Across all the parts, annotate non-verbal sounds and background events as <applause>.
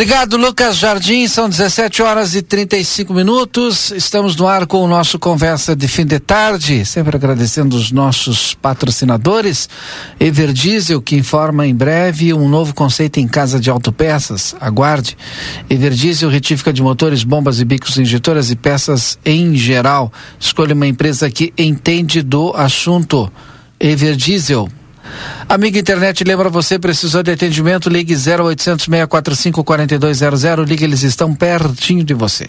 Obrigado, Lucas Jardim. São 17 horas e 35 minutos. Estamos no ar com o nosso Conversa de Fim de Tarde. Sempre agradecendo os nossos patrocinadores. Everdiesel, que informa em breve um novo conceito em casa de autopeças. Aguarde. Everdiesel, retífica de motores, bombas e bicos injetoras e peças em geral. Escolha uma empresa que entende do assunto. Everdiesel Amiga internet, lembra você, precisou de atendimento, ligue 0800 645 4200, ligue, eles estão pertinho de você.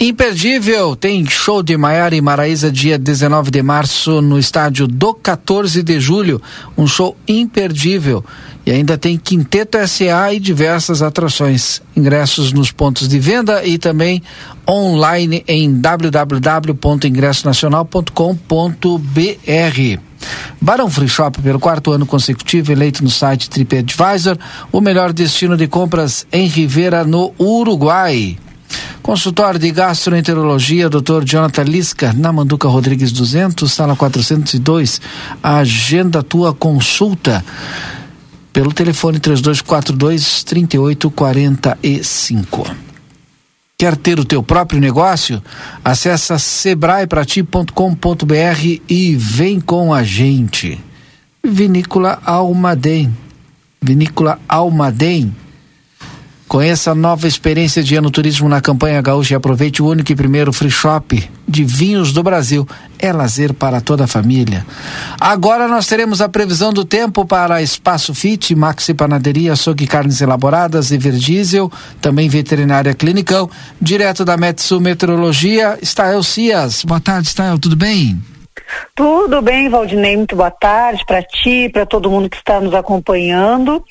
Imperdível, tem show de Maiara e Maraísa dia 19 de março no estádio do 14 de julho, um show imperdível. E ainda tem Quinteto SA e diversas atrações. Ingressos nos pontos de venda e também online em www.ingressonacional.com.br. Barão Free Shop, pelo quarto ano consecutivo, eleito no site TripAdvisor, o melhor destino de compras em Rivera, no Uruguai. Consultório de Gastroenterologia, Dr. Jonathan Lisca, na Manduca Rodrigues 200, sala 402. Agenda tua consulta pelo telefone 3242 3845. Quer ter o teu próprio negócio? Acesse sebraeprati.com.br e vem com a gente. Vinícola Almaden. Vinícola Almaden Conheça a nova experiência de ano turismo na campanha Gaúcha e aproveite o único e primeiro free shop de vinhos do Brasil. É lazer para toda a família. Agora nós teremos a previsão do tempo para Espaço Fit, Maxi Panaderia, Açougue Carnes Elaboradas e Verdiesel, também Veterinária Clinicão, direto da Metsu Meteorologia, Stael Cias. Boa tarde, Stael, tudo bem? Tudo bem, Valdinei, muito boa tarde para ti, para todo mundo que está nos acompanhando.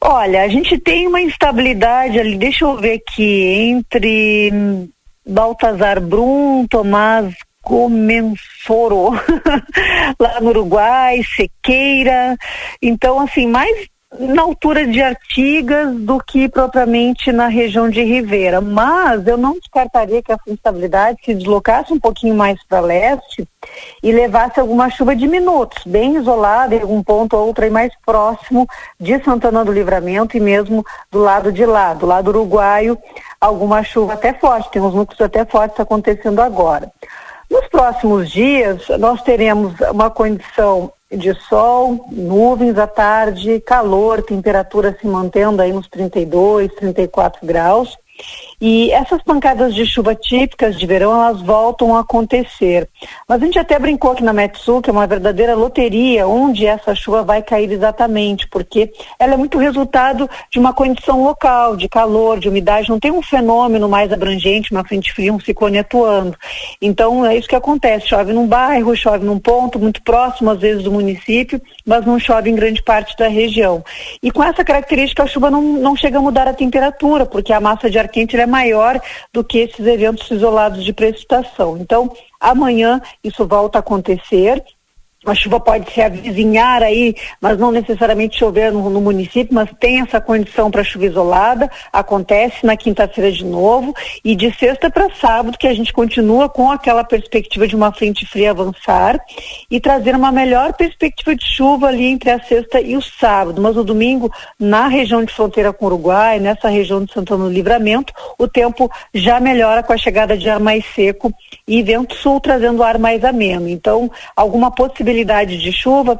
Olha, a gente tem uma instabilidade ali, deixa eu ver aqui, entre Baltazar Brum, Tomás Comensoro, <laughs> lá no Uruguai, Sequeira. Então, assim, mais na altura de Artigas do que propriamente na região de Ribeira. Mas eu não descartaria que essa instabilidade se deslocasse um pouquinho mais para leste e levasse alguma chuva de minutos, bem isolada em algum ponto ou outro aí mais próximo de Santana do Livramento e mesmo do lado de lá, do lado uruguaio, alguma chuva até forte, tem uns núcleos até fortes acontecendo agora. Nos próximos dias, nós teremos uma condição de sol, nuvens à tarde, calor, temperatura se mantendo aí nos 32, 34 graus. E essas pancadas de chuva típicas de verão, elas voltam a acontecer. Mas a gente até brincou aqui na Metsu, que é uma verdadeira loteria, onde essa chuva vai cair exatamente, porque ela é muito resultado de uma condição local, de calor, de umidade, não tem um fenômeno mais abrangente, uma frente fria, um ciclone atuando. Então é isso que acontece, chove num bairro, chove num ponto muito próximo às vezes do município, mas não chove em grande parte da região. E com essa característica a chuva não, não chega a mudar a temperatura, porque a massa de ar quente é maior do que esses eventos isolados de precipitação. Então, amanhã isso volta a acontecer a chuva pode se avizinhar aí, mas não necessariamente chover no, no município, mas tem essa condição para chuva isolada, acontece na quinta-feira de novo, e de sexta para sábado, que a gente continua com aquela perspectiva de uma frente fria avançar e trazer uma melhor perspectiva de chuva ali entre a sexta e o sábado. Mas no domingo, na região de fronteira com o Uruguai, nessa região de Santana do Livramento, o tempo já melhora com a chegada de ar mais seco e vento sul trazendo ar mais ameno. Então, alguma possibilidade possibilidade de chuva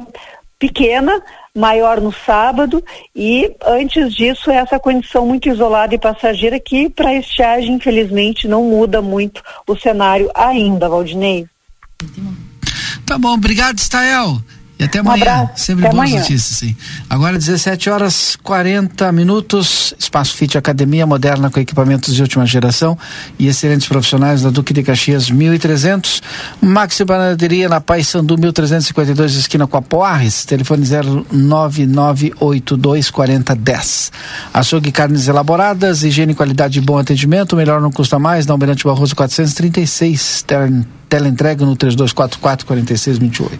pequena, maior no sábado e antes disso essa condição muito isolada e passageira que para estiagem infelizmente não muda muito o cenário ainda, Valdinei. Tá bom, obrigado, Stael. E até amanhã. Um abraço. Sempre até boas amanhã. notícias, sim. Agora 17 horas 40 minutos. Espaço Fit Academia Moderna com equipamentos de última geração e excelentes profissionais da Duque de Caxias 1300. Maxi Panaderia na Paz Sandu 1352, esquina com a Poarres. Telefone 099824010. Açougue Carnes Elaboradas, higiene, qualidade e bom atendimento. Melhor não custa mais. Na Almirante Barroso 436. Teleentrega no 3244-4628.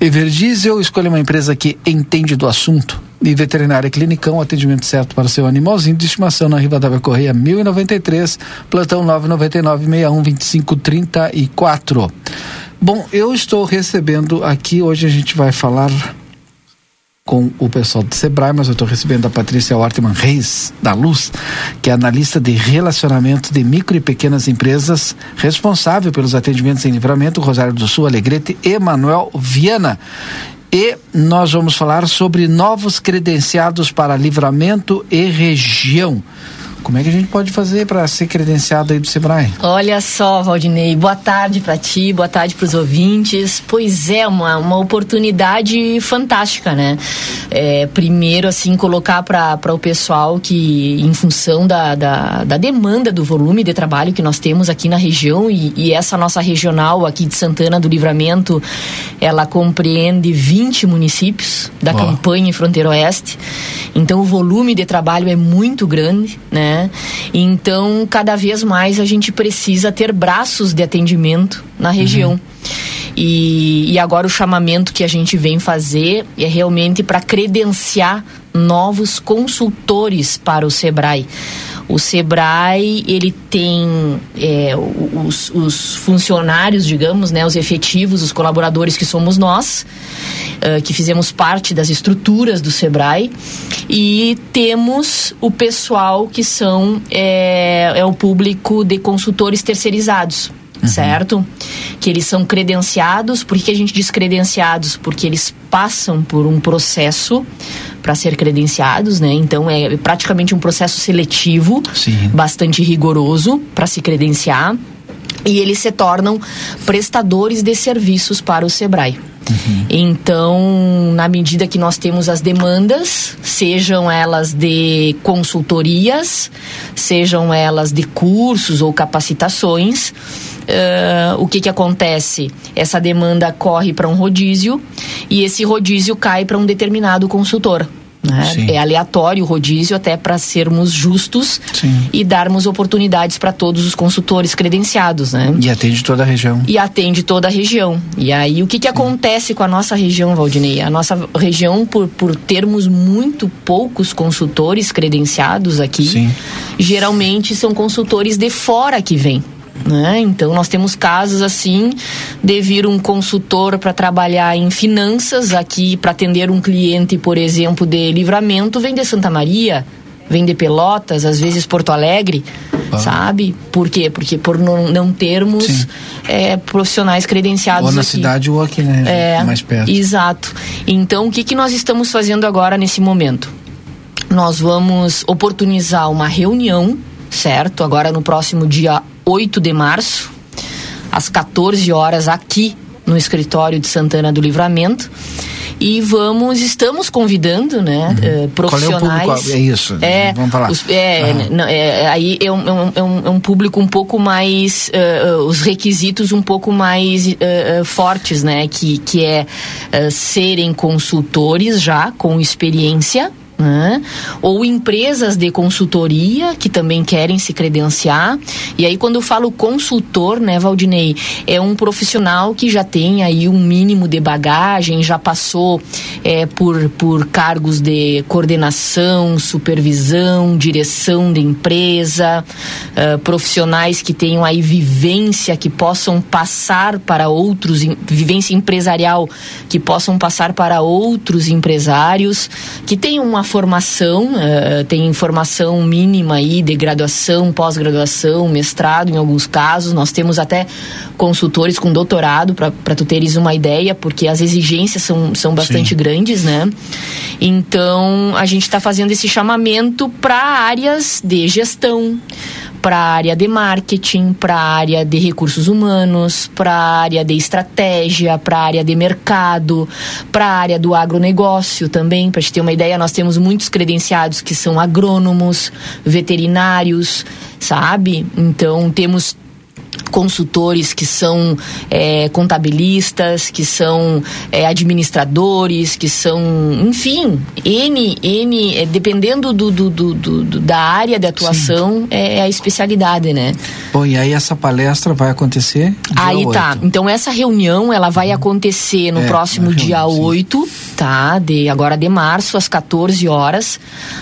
Everdiesel, escolha uma empresa que entende do assunto. E Veterinária Clinicão, atendimento certo para seu animalzinho de estimação na Rivadavia Correia 1093, plantão 999 61 25 34. Bom, eu estou recebendo aqui, hoje a gente vai falar com o pessoal do Sebrae, mas eu estou recebendo a Patrícia Ortman Reis, da Luz, que é analista de relacionamento de micro e pequenas empresas, responsável pelos atendimentos em livramento, Rosário do Sul, Alegrete e Manuel Viana. E nós vamos falar sobre novos credenciados para livramento e região. Como é que a gente pode fazer para ser credenciado aí do Sebrae? Olha só, Valdinei, boa tarde para ti, boa tarde para os ouvintes. Pois é, uma, uma oportunidade fantástica, né? É, primeiro, assim, colocar para o pessoal que, em função da, da, da, demanda do volume de trabalho que nós temos aqui na região, e, e essa nossa regional aqui de Santana do Livramento, ela compreende 20 municípios da oh. campanha em Fronteira Oeste. Então, o volume de trabalho é muito grande, né? Né? Então, cada vez mais a gente precisa ter braços de atendimento na região. Uhum. E, e agora o chamamento que a gente vem fazer é realmente para credenciar novos consultores para o Sebrae. O Sebrae, ele tem é, os, os, funcionários, digamos, né, os efetivos, os colaboradores que somos nós, uh, que fizemos parte das estruturas do Sebrae, e temos o pessoal que são é, é o público de consultores terceirizados. Uhum. certo? Que eles são credenciados. Por que a gente diz credenciados? Porque eles passam por um processo para ser credenciados, né? Então é praticamente um processo seletivo, Sim. bastante rigoroso para se credenciar. E eles se tornam prestadores de serviços para o Sebrae. Uhum. Então, na medida que nós temos as demandas, sejam elas de consultorias, sejam elas de cursos ou capacitações, uh, o que, que acontece? Essa demanda corre para um rodízio e esse rodízio cai para um determinado consultor. Né? É aleatório o rodízio até para sermos justos Sim. e darmos oportunidades para todos os consultores credenciados, né? E atende toda a região. E atende toda a região. E aí o que que acontece com a nossa região, Valdinei? A nossa região por, por termos muito poucos consultores credenciados aqui, Sim. geralmente são consultores de fora que vêm. Né? Então, nós temos casos assim de vir um consultor para trabalhar em finanças aqui, para atender um cliente, por exemplo, de livramento, vem de Santa Maria, vem de Pelotas, às vezes Porto Alegre, ah. sabe? Por quê? Porque por não, não termos é, profissionais credenciados Ou na aqui. cidade ou aqui, né? É, mais perto. Exato. Então, o que, que nós estamos fazendo agora nesse momento? Nós vamos oportunizar uma reunião, certo? Agora no próximo dia 8 de março, às 14 horas, aqui no escritório de Santana do Livramento. E vamos, estamos convidando, né, uhum. profissionais. Qual é o público? É isso. É, vamos falar. Os, é, não, é, aí é um, é, um, é um, público um pouco mais, uh, os requisitos um pouco mais uh, fortes, né, que, que é serem consultores já com experiência né? ou empresas de consultoria que também querem se credenciar. E aí, quando eu falo consultor, né, Valdinei, é um profissional que já tem aí um mínimo de bagagem, já passou é, por, por cargos de coordenação, supervisão, direção de empresa, uh, profissionais que tenham aí vivência, que possam passar para outros, vivência empresarial, que possam passar para outros empresários, que tenham uma formação, uh, tem formação mínima aí de graduação, pós-graduação, mestrado em alguns casos. Nós temos até consultores com doutorado, para tu teres uma ideia, porque as exigências são, são bastante Sim. grandes, né? Então, a gente está fazendo esse chamamento para áreas de gestão para a área de marketing, para a área de recursos humanos, para a área de estratégia, para a área de mercado, para a área do agronegócio também. Para te ter uma ideia, nós temos muitos credenciados que são agrônomos, veterinários, sabe? Então temos consultores que são é, contabilistas, que são é, administradores, que são, enfim, N, N é, dependendo do, do, do, do, da área de atuação, é, é a especialidade, né? Bom, e aí essa palestra vai acontecer? aí 8. tá. Então essa reunião ela vai acontecer no é, próximo dia reunião, 8, tá? De, agora de março, às 14 horas,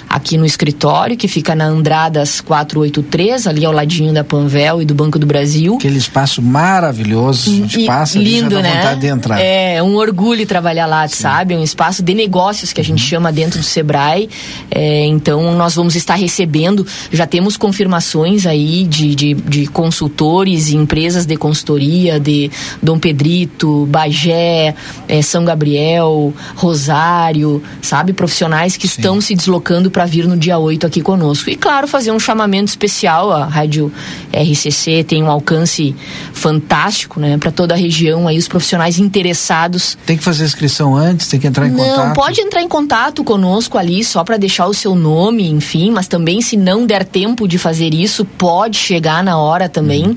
aqui no escritório, que fica na Andradas 483, ali ao ladinho da Panvel e do Banco do Brasil. Aquele espaço maravilhoso, a gente e, passa lindo, ali, já dá né? vontade de entrar. É, um orgulho trabalhar lá, Sim. sabe? É um espaço de negócios que a gente uhum. chama dentro do Sebrae. É, então, nós vamos estar recebendo, já temos confirmações aí de, de, de consultores e empresas de consultoria de Dom Pedrito, Bagé, é, São Gabriel, Rosário, sabe? Profissionais que Sim. estão se deslocando para vir no dia 8 aqui conosco. E, claro, fazer um chamamento especial. A Rádio RCC tem um alcance alcance fantástico, né, para toda a região aí os profissionais interessados. Tem que fazer inscrição antes, tem que entrar em não, contato. Não, pode entrar em contato conosco ali só para deixar o seu nome, enfim, mas também se não der tempo de fazer isso, pode chegar na hora também, uhum.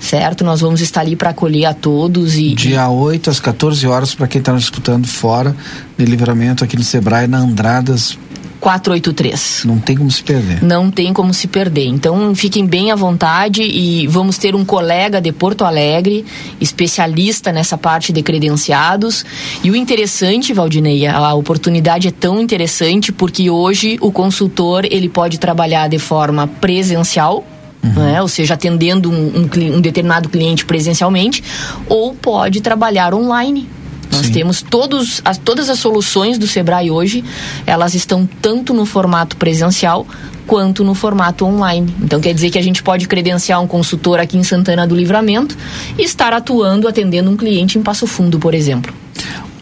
certo? Nós vamos estar ali para acolher a todos e dia 8 às 14 horas para quem está nos escutando fora de livramento aqui no Sebrae na Andradas 483. Não tem como se perder. Não tem como se perder. Então fiquem bem à vontade e vamos ter um colega de Porto Alegre, especialista nessa parte de credenciados. E o interessante, Valdinei, a oportunidade é tão interessante porque hoje o consultor ele pode trabalhar de forma presencial, Uhum. Né? ou seja, atendendo um, um, um, determinado cliente presencialmente, ou pode trabalhar online. Nós Sim. temos todos, as, todas as soluções do Sebrae hoje, elas estão tanto no formato presencial quanto no formato online. Então quer dizer que a gente pode credenciar um consultor aqui em Santana do Livramento e estar atuando, atendendo um cliente em Passo Fundo, por exemplo.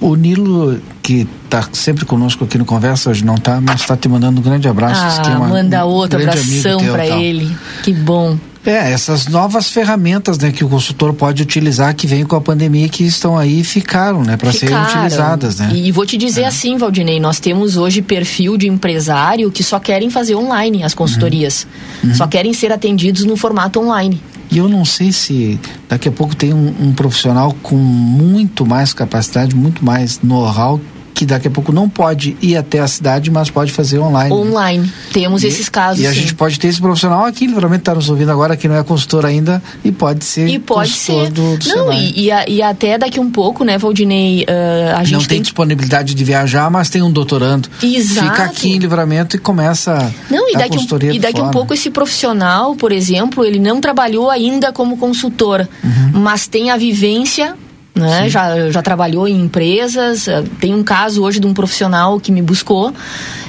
O Nilo, que está sempre conosco aqui no Conversa, hoje não está, mas está te mandando um grande abraço. Ah, uma, manda outro um abração para ele. Que bom. É, essas novas ferramentas né, que o consultor pode utilizar que vem com a pandemia que estão aí e ficaram, né, para serem utilizadas, né? E vou te dizer é. assim, Valdinei, nós temos hoje perfil de empresário que só querem fazer online as consultorias. Uhum. Uhum. Só querem ser atendidos no formato online. E eu não sei se daqui a pouco tem um, um profissional com muito mais capacidade, muito mais know-how que daqui a pouco não pode ir até a cidade, mas pode fazer online. Online. Temos e, esses casos. E a sim. gente pode ter esse profissional aqui, livramento está nos ouvindo agora, que não é consultor ainda, e pode ser e pode consultor ser. do, do Não, e, e, e, até daqui um pouco, né, Valdinei, uh, a gente Não tem, tem disponibilidade de viajar, mas tem um doutorando. Exato. Fica aqui em livramento e começa não, e daqui um, E daqui um pouco esse profissional, por exemplo, ele não trabalhou ainda como consultor, uhum. mas tem a vivência né? Já, já trabalhou em empresas. Eh, tem um caso hoje de um profissional que me buscou.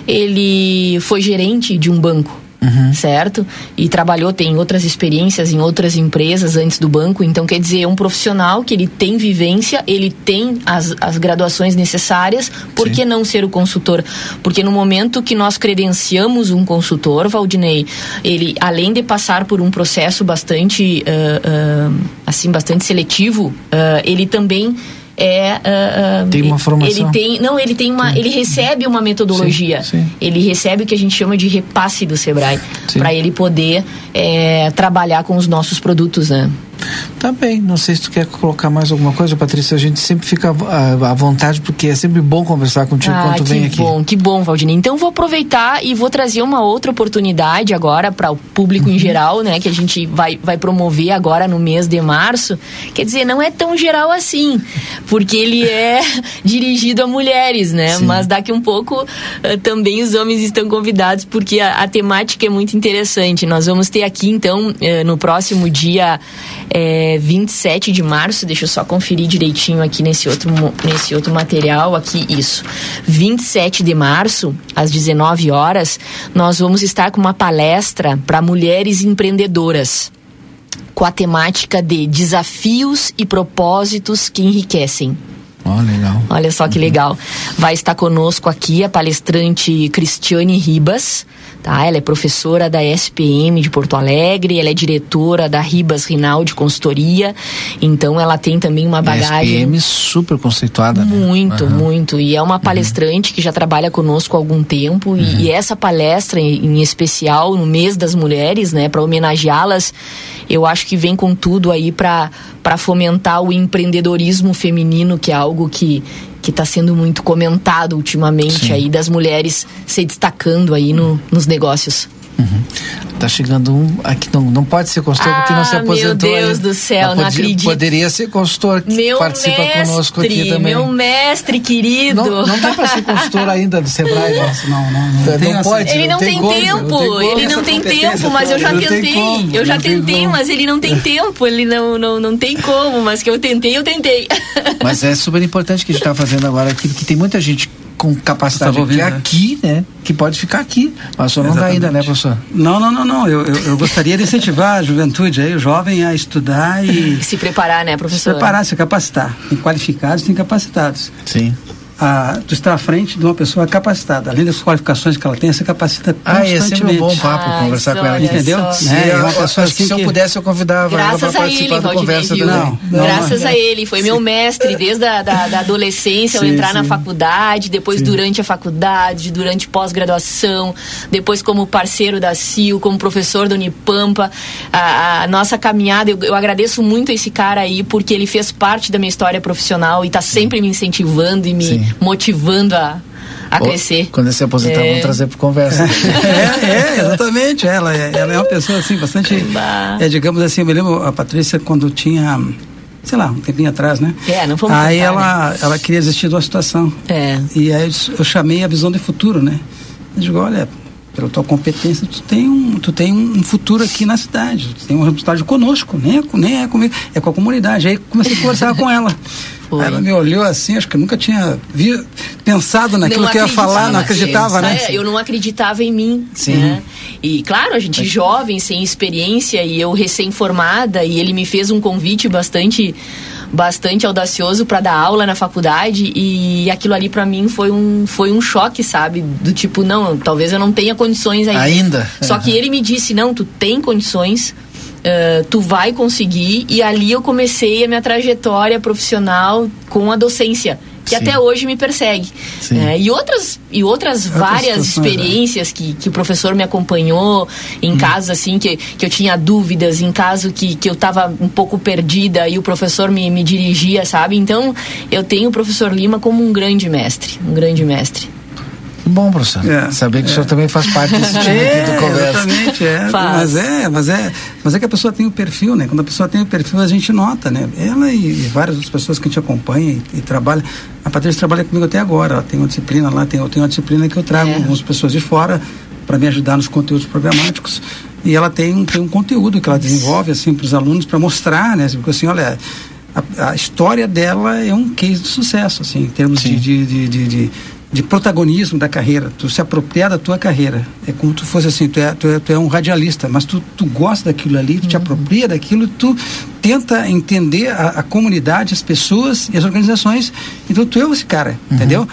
Ele foi gerente de um banco uhum. certo? E trabalhou, tem outras experiências em outras empresas antes do banco, então quer dizer, é um profissional que ele tem vivência, ele tem as, as graduações necessárias, por Sim. que não ser o consultor? Porque no momento que nós credenciamos um consultor, Valdinei, ele, além de passar por um processo bastante, uh, uh, assim, bastante seletivo, uh, ele também é uh, uh, tem uma formação? ele tem não ele tem uma ele recebe uma metodologia. Sim, sim. ele recebe o que a gente chama de repasse do Sebrae para ele poder é, trabalhar com os nossos produtos né Tá bem, não sei se tu quer colocar mais alguma coisa, Patrícia. A gente sempre fica à vontade, porque é sempre bom conversar contigo ah, quando tu vem aqui. Que bom, que bom, Valdinei. Então vou aproveitar e vou trazer uma outra oportunidade agora para o público uhum. em geral, né? Que a gente vai, vai promover agora no mês de março. Quer dizer, não é tão geral assim, porque ele é <laughs> dirigido a mulheres, né? Sim. Mas daqui um pouco uh, também os homens estão convidados, porque a, a, temática é muito interessante. Nós vamos ter aqui, então, uh, no próximo dia é 27 de março, deixa eu só conferir direitinho aqui nesse outro, nesse outro material, aqui, isso. 27 de março, às 19 horas, nós vamos estar com uma palestra para mulheres empreendedoras com a temática de desafios e propósitos que enriquecem. Oh, legal. Olha só que legal. Vai estar conosco aqui a palestrante Cristiane Ribas. Tá? Ela é professora da SPM de Porto Alegre, ela é diretora da Ribas Rinaldi Consultoria, então ela tem também uma bagagem. SPM super conceituada. Né? Muito, uhum. muito. E é uma palestrante uhum. que já trabalha conosco há algum tempo, uhum. e, e, essa palestra, em especial no mês das mulheres, né, para homenageá-las, eu acho que vem com tudo aí para fomentar o empreendedorismo feminino, que é algo que que está sendo muito comentado ultimamente Sim. aí das mulheres se destacando aí no, nos negócios. Uhum. Tá chegando um aqui não, não pode ser consultor ah, porque não se ah, aposentou. Meu Deus do céu, não, podia, acredito. Poderia ser consultor que meu participa mestre, conosco aqui também. Meu mestre querido. Não, não dá para ser consultor ainda do Sebrae, <laughs> nossa, não, não, não, não, não pode. Ele não, tem, tem tempo, ele não tem tempo, mas eu já tentei. Como, eu já tentei, mas ele não tem tempo, ele não, não, não tem como, mas que eu tentei, eu tentei. Mas é super importante que a gente está fazendo agora aqui, porque tem muita gente com capacidade ouvindo, né? aqui, né? Que pode ficar aqui. Mas só não dá ainda, né, professor? Não, não, não, não. Eu, eu, eu, gostaria de incentivar a juventude aí, o jovem a estudar e. <laughs> Se preparar, né, professor? Se preparar, se capacitar. Tem qualificados, tem capacitados. Sim a, tu está à frente de uma pessoa capacitada. Além das qualificações que ela tem, se capacita constantemente. Ah, esse é um bom papo ah, conversar com ela. Entendeu? É, é uma pessoa assim se eu pudesse, eu convidava Graças ela para participar ele, da conversa também. Não, não, Graças não, a ele. Foi sim. meu mestre desde a da, da adolescência, sim, ao entrar sim. na faculdade, depois durante a faculdade, durante pós-graduação, depois como parceiro da CIO, como professor da Unipampa. A, a nossa caminhada, eu, eu, agradeço muito esse cara aí, porque ele fez parte da minha história profissional e está sempre me incentivando e me motivando a, a crescer. Quando se aposentar, é. vamos trazer para conversa. <laughs> é, é, exatamente. Ela é, ela é uma pessoa assim, bastante. É, digamos assim, eu me lembro a Patrícia quando tinha. Sei lá, um tempinho atrás, né? É, não fomos Aí ela, né? ela queria desistir de uma situação. É. E aí eu chamei a visão de futuro, né? Eu digo, olha, pela tua competência, tu tem um, tu tem um futuro aqui na cidade, tu tem um resultado conosco, nem é, nem é comigo, é com a comunidade. Aí comecei a conversar com ela. Foi. Ela me olhou assim, acho que eu nunca tinha vi, pensado naquilo não que eu ia falar, não acreditava, né? É, eu não acreditava em mim. Sim. Né? E claro, a gente jovem, sem experiência, e eu recém-formada, e ele me fez um convite bastante bastante audacioso para dar aula na faculdade e aquilo ali para mim foi um foi um choque, sabe? Do tipo, não, talvez eu não tenha condições ainda. Ainda. Só que ele me disse, não, tu tem condições, Uh, tu vai conseguir. E ali eu comecei a minha trajetória profissional com a docência que Sim. até hoje me persegue. É, e outras, e outras, várias né? experiências que, que o professor me acompanhou, em hum. casos assim que, que eu tinha dúvidas, em caso que, que eu estava um pouco perdida e o professor me, me dirigia, sabe? Então eu tenho o professor Lima como um grande mestre, um grande mestre. Bom, professor. É, Saber que é. o senhor também faz parte desse time é, aqui do conversa. Exatamente, é. Mas é, mas é, mas é que a pessoa tem o perfil, né? Quando a pessoa tem o perfil, a gente nota, né? Ela e, e várias outras pessoas que a gente acompanha e, e, trabalha. A Patrícia trabalha comigo até agora. Ela tem uma disciplina lá, tem, eu tenho uma disciplina que eu trago é. algumas pessoas de fora para me ajudar nos conteúdos programáticos. E ela tem, tem um conteúdo que ela desenvolve assim para os alunos para mostrar, né? Porque assim, olha, a, a, história dela é um case de sucesso, assim, em termos de, de, de, de de protagonismo da carreira, tu se apropriar da tua carreira. É como tu fosse assim, tu é, tu é, tu é um radialista, mas tu, tu gosta daquilo ali, tu uhum. te apropria daquilo, tu tenta entender a, a, comunidade, as pessoas e as organizações. Então tu é esse cara, uhum. entendeu?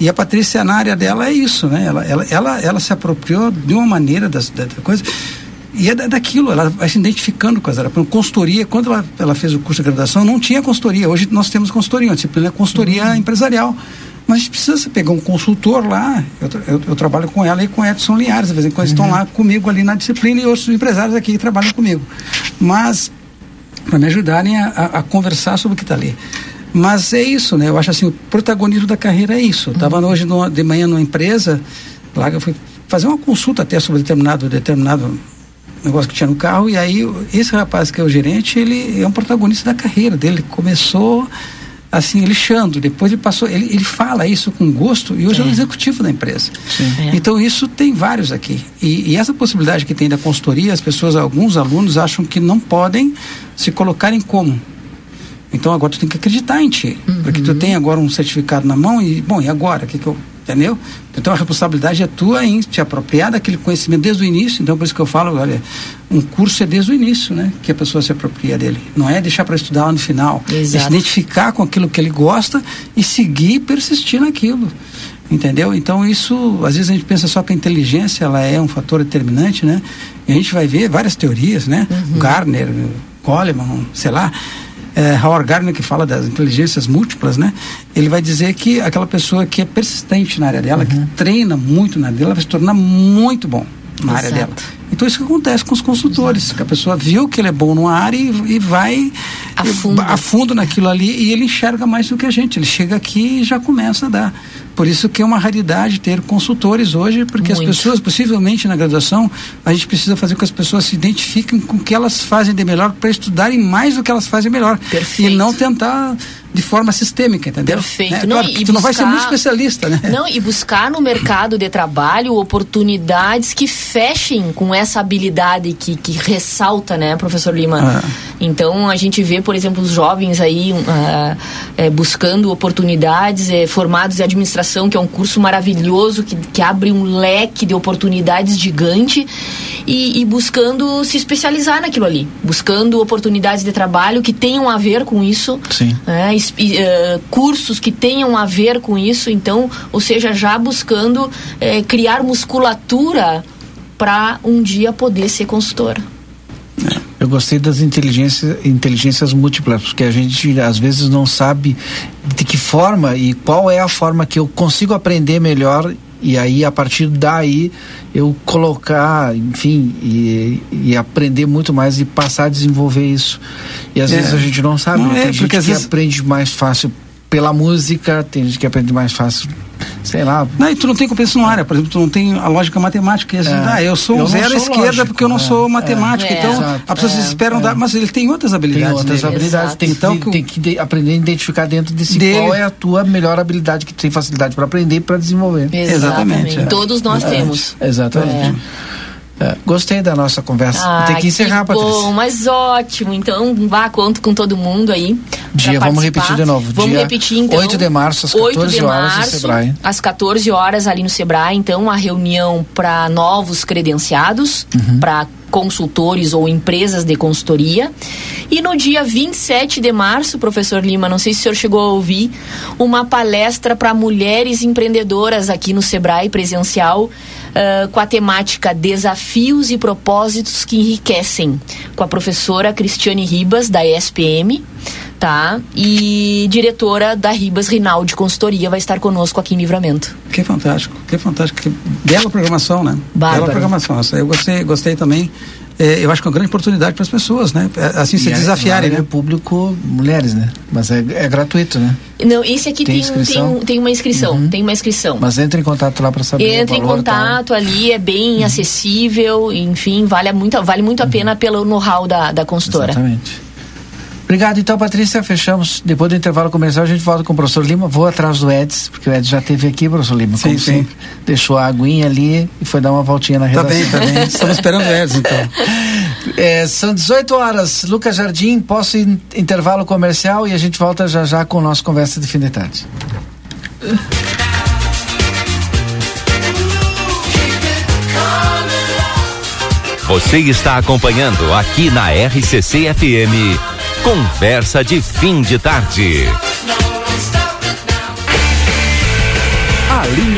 E a Patrícia, na área dela, é isso, né? Ela, ela, ela, ela se apropriou de uma maneira das, da, da coisa. E é daquilo, ela vai se identificando com as áreas. Consultoria, quando ela, ela fez o curso de graduação, não tinha consultoria. Hoje nós temos consultoria, uma disciplina é consultoria uhum. empresarial. Mas a gente precisa pegar um consultor lá, eu, eu, eu, trabalho com ela e com Edson Linhares, às vezes em quando uhum. estão lá comigo ali na disciplina e outros empresários aqui que trabalham comigo. Mas, para me ajudarem a, a, a, conversar sobre o que está ali. Mas é isso, né? Eu acho assim, o protagonismo da carreira é isso. Estava uhum. hoje no, de manhã numa empresa, lá que eu fui fazer uma consulta até sobre determinado, determinado negócio que tinha no carro, e aí esse rapaz que é o gerente, ele é um protagonista da carreira dele. Começou assim, lixando. Depois ele passou, ele, ele fala isso com gosto e hoje é, é o executivo da empresa. É. Então isso tem vários aqui. E, e, essa possibilidade que tem da consultoria, as pessoas, alguns alunos acham que não podem se colocar em como. Então agora tu tem que acreditar em ti. Uhum. Porque tu tem agora um certificado na mão e, bom, e agora? O que, que eu entendeu? Então a responsabilidade é tua em te apropriar daquele conhecimento desde o início. Então por isso que eu falo, olha, um curso é desde o início, né? Que a pessoa se apropria dele. Não é deixar para estudar lá no final. Exato. É se identificar com aquilo que ele gosta e seguir e persistir naquilo. Entendeu? Então isso, às vezes a gente pensa só que a inteligência ela é um fator determinante, né? E a gente vai ver várias teorias, né? Uhum. Garner, Goleman, sei lá é, Howard Gardner, que fala das inteligências múltiplas, né? Ele vai dizer que aquela pessoa que é persistente na área dela, uhum. que treina muito na área dela, vai se tornar muito bom na Exato. área dela. Então isso que acontece com os consultores, Exato. que a pessoa viu que ele é bom numa área e, e vai a fundo. a fundo naquilo ali e ele enxerga mais do que a gente. Ele chega aqui e já começa a dar. Por isso que é uma raridade ter consultores hoje, porque Muito. as pessoas, possivelmente na graduação, a gente precisa fazer com que as pessoas se identifiquem com o que elas fazem de melhor para estudarem mais do que elas fazem melhor. Perfeito. E não tentar de forma sistêmica, entendeu? Perfeito. Né? Não, claro, tu buscar, não vai ser muito especialista, né? Não, e buscar no mercado de trabalho oportunidades que fechem com essa habilidade que, que ressalta, né, professor Lima? Ah. Então, a gente vê, por exemplo, os jovens aí uh, é, buscando oportunidades, é, formados em administração, que é um curso maravilhoso, que, que abre um leque de oportunidades gigante, e, e buscando se especializar naquilo ali, buscando oportunidades de trabalho que tenham a ver com isso. Né, uh, cursos que tenham a ver com isso, então, ou seja, já buscando uh, criar musculatura para um dia poder ser consultora. Eu gostei das inteligências, inteligências múltiplas, porque a gente às vezes não sabe de que forma e qual é a forma que eu consigo aprender melhor e aí a partir daí eu colocar, enfim, e, e aprender muito mais e passar a desenvolver isso. E às é. vezes a gente não sabe, não, né? tem é, gente que vezes... aprende mais fácil pela música, tem gente que aprende mais fácil, sei lá. Não, e tu não tem compreensão área, por exemplo, tu não tem a lógica matemática. E assim, é. ah, eu sou eu zero à esquerda lógico, porque eu não é. sou matemática. É. Então, Exato. as pessoas se esperam é. dar, mas ele tem outras habilidades. Tem outras habilidades, tem, então, que, tem que aprender a identificar dentro de si dele. qual é a tua melhor habilidade que tu tem facilidade para aprender e para desenvolver. Exatamente. Exatamente. Todos nós temos. Exatamente. É, gostei da nossa conversa. Ah, Tem que encerrar, que Patrícia. Bom, mas ótimo. Então, vá, conto com todo mundo aí. Dia, vamos repetir de novo. Vamos Dia repetir então. 8 de março, às 14 horas março, no Sebrae. Às 14 horas ali no Sebrae. Então, a reunião para novos credenciados, uhum. para consultores ou empresas de consultoria. E no dia 27 de março, professor Lima, não sei se o senhor chegou a ouvir, uma palestra para mulheres empreendedoras aqui no Sebrae presencial, uh, com a temática Desafios e Propósitos que Enriquecem, com a professora Cristiane Ribas, da ESPM tá? E diretora da Ribas Rinaldi Consultoria vai estar conosco aqui em Livramento. Que fantástico, que fantástico. Que bela programação, né? Bárbaro. Bela programação. Eu gostei, gostei também. É, eu acho que é uma grande oportunidade para as pessoas, né? É, assim, se é, desafiarem, né? público, mulheres, né? Mas é, é gratuito, né? Não, esse aqui tem, tem, tem, tem uma inscrição, uhum. tem uma inscrição. Mas entre em contato lá para saber Entre em contato ali, é bem uhum. acessível, enfim, vale muito, vale muito a uhum. pena pelo know-how da, da consultora. Exatamente. Obrigado, então, Patrícia. Fechamos. Depois do intervalo comercial, a gente volta com o professor Lima. Vou atrás do Edson, porque o Edson já esteve aqui, professor Lima. Sim, como sim. sempre. Deixou a aguinha ali e foi dar uma voltinha na redação. Tá bem, tá bem. Estamos esperando o Edson, então. <laughs> É, são 18 horas. Lucas Jardim, posso ir intervalo comercial e a gente volta já já com o nosso conversa de fim de tarde. Você está acompanhando aqui na RCC FM Conversa de fim de tarde. A linha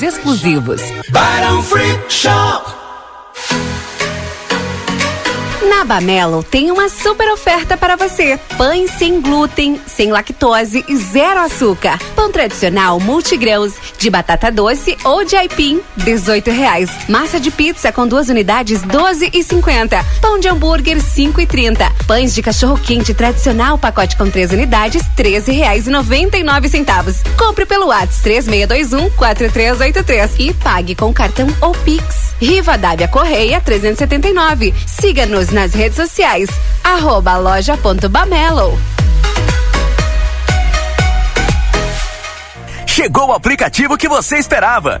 exclusivos. Barão Free Shop. Na Bamelo tem uma super oferta para você. Pães sem glúten, sem lactose e zero açúcar. Pão tradicional multigrãos, de batata doce ou de aipim, 18 reais. Massa de pizza com duas unidades, 12 e 50. Pão de hambúrguer, 5 e 30. Pães de cachorro quente tradicional, pacote com três unidades, 13 reais e 99 centavos. Compre pelo WhatsApp 3621 4383 e pague com cartão ou Pix. Riva Dávia Correia 379. Siga-nos nas redes sociais. Arroba loja.bamelo. Chegou o aplicativo que você esperava.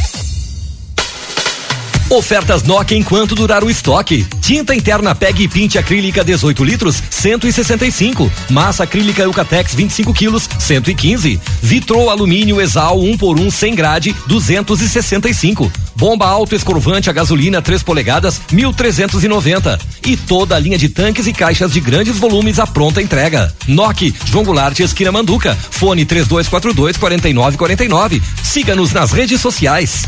Ofertas Nokia enquanto durar o estoque. Tinta interna PEG e Pinte acrílica 18 litros, 165. Massa acrílica Eucatex 25 quilos, 115. Vitrô alumínio Exal 1 um por 1 um, 100 grade, 265. Bomba alto escorvante a gasolina 3 polegadas, 1390. E toda a linha de tanques e caixas de grandes volumes à pronta entrega. Nokia, João Goulart Esquina Manduca. Fone 3242 4949. Siga-nos nas redes sociais.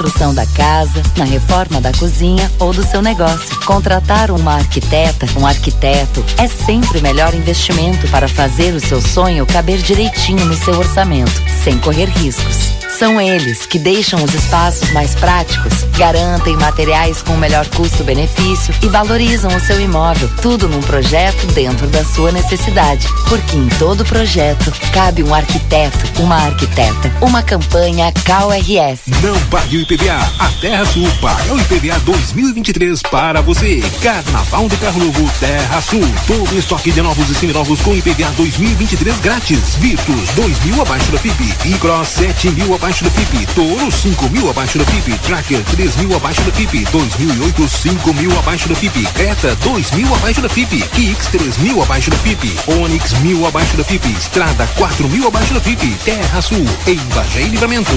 da casa, na reforma da cozinha ou do seu negócio. Contratar uma arquiteta, um arquiteto, é sempre o melhor investimento para fazer o seu sonho caber direitinho no seu orçamento, sem correr riscos. São eles que deixam os espaços mais práticos, garantem materiais com o melhor custo-benefício e valorizam o seu imóvel. Tudo num projeto dentro da sua necessidade. Porque em todo projeto cabe um arquiteto, uma arquiteta. Uma campanha CalRS. Não pague IPVA. A Terra Sul paga o IPVA 2023 para você. Carnaval do Carro Novo Terra Sul. Todo estoque de novos e seminovos com IPVA 2023 grátis. Virtus 2 mil abaixo da FIP. E Cross 7 mil abaixo do FIP. Toro, 5 mil abaixo do FIP. Tracker, 3 mil abaixo do FIP. 2008, 5 mil abaixo do FIP. Creta, 2 mil abaixo do FIP. Kicks, 3 mil abaixo do FIP. Onix, mil abaixo do FIP. Estrada, 4 mil abaixo do FIP. Terra Sul, em Bagé e Livramento.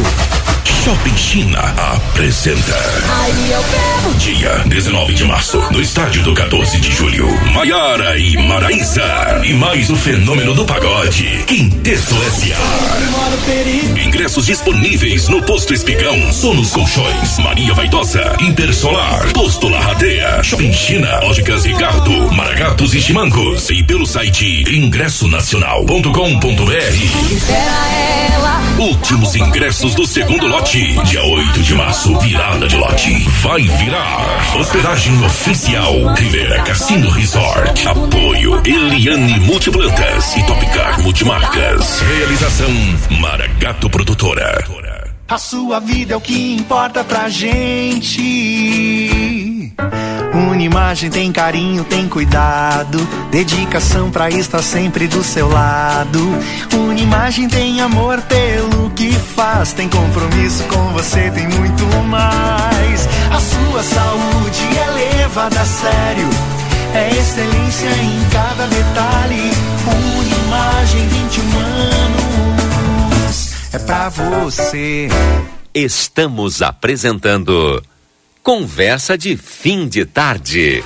Shopping China apresenta. Aí eu pego. Dia 19 de março, no estádio do 14 de julho. Maiara e Maraísa. E mais o fenômeno do pagode. Quinteto S.A. Ingressos disponíveis no Posto Espigão, Sonos Colchões, Maria Vaidosa, Intersolar, Posto Larradeia, Shopping China, Óticas Ricardo, Maragatos e Chimancos. E pelo site ingressonacional.com.br. Últimos ingressos do segundo lote. Dia 8 de março, virada de lote. Vai virar. Hospedagem oficial. Rivera Cassino Resort. Apoio Eliane Multiplantas e Topcar Multimarcas. Realização Maragato Produtora. A sua vida é o que importa pra gente. Unimagem tem carinho, tem cuidado, dedicação pra estar sempre do seu lado. Unimagem tem amor pelo que faz, tem compromisso com você, tem muito mais. A sua saúde é levada a sério, é excelência em cada detalhe. Unimagem 21 anos, é pra você. Estamos apresentando Conversa de Fim de Tarde.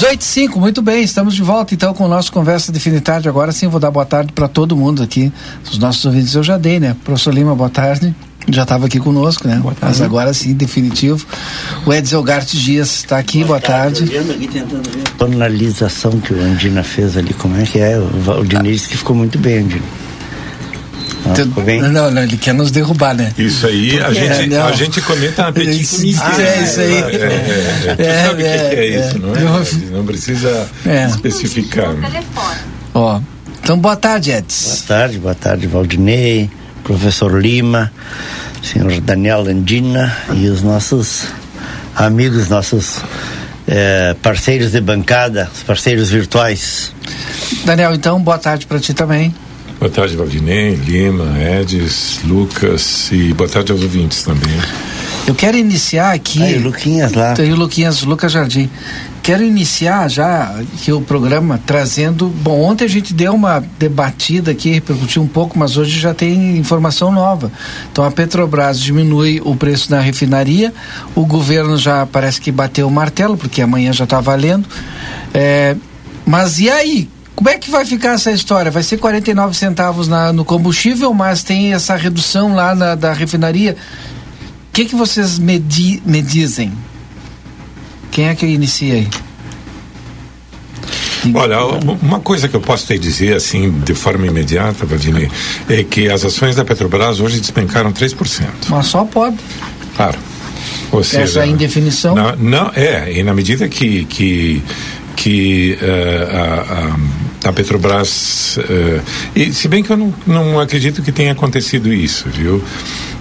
Dezoito e cinco, muito bem, estamos de volta então com o nosso Conversa de Fim de Tarde. Agora sim vou dar boa tarde para todo mundo aqui. Os nossos ouvintes eu já dei, né? Professor Lima, boa tarde. Já estava aqui conosco, né? Mas agora sim, definitivo. O Edsel Gart Dias está aqui, boa, tarde. tonalização que o Andina fez ali, como é que é? O disse que ficou muito bem, Andina. Ah, bem? Não, não, ele quer nos derrubar, né? Isso aí, a Porque- gente, não. a gente comenta na petit Isso- comité. Ah, é isso aí. É, é, é. Tu É, sabe o que, é, que é, é. isso, não é? Eu- Não precisa É. especificar. Ó, então boa tarde, Eds. Boa tarde, boa tarde, Valdinei, professor Lima, senhor Daniel Andina e os nossos amigos, nossos eh, parceiros de bancada, os parceiros virtuais. Daniel, então boa tarde para ti também. Boa tarde, Valdinei, Lima, Edis, Lucas e boa tarde aos ouvintes também. Eu quero iniciar aqui. Aí, o Luquinhas lá. Tem o Luquinhas, Lucas Jardim. Quero iniciar já aqui o programa trazendo. Bom, ontem a gente deu uma debatida aqui, repercutiu um pouco, mas hoje já tem informação nova. Então a Petrobras diminui o preço na refinaria, o governo já parece que bateu o martelo, porque amanhã já está valendo. É, mas e aí? Como é que vai ficar essa história? Vai ser 49 centavos na, no combustível, mas tem essa redução lá na, da refinaria. O que, que vocês me, di- me dizem? Quem é que inicia aí? Olha, uma coisa que eu posso te dizer, assim, de forma imediata, Valdinei, é que as ações da Petrobras hoje despencaram 3%. Mas só pode. Claro. Ou seja, Essa indefinição. Na- não, é, e na medida que, que, que eh, a, a, a Petrobras. eh, e se bem que eu não, não acredito que tenha acontecido isso, viu?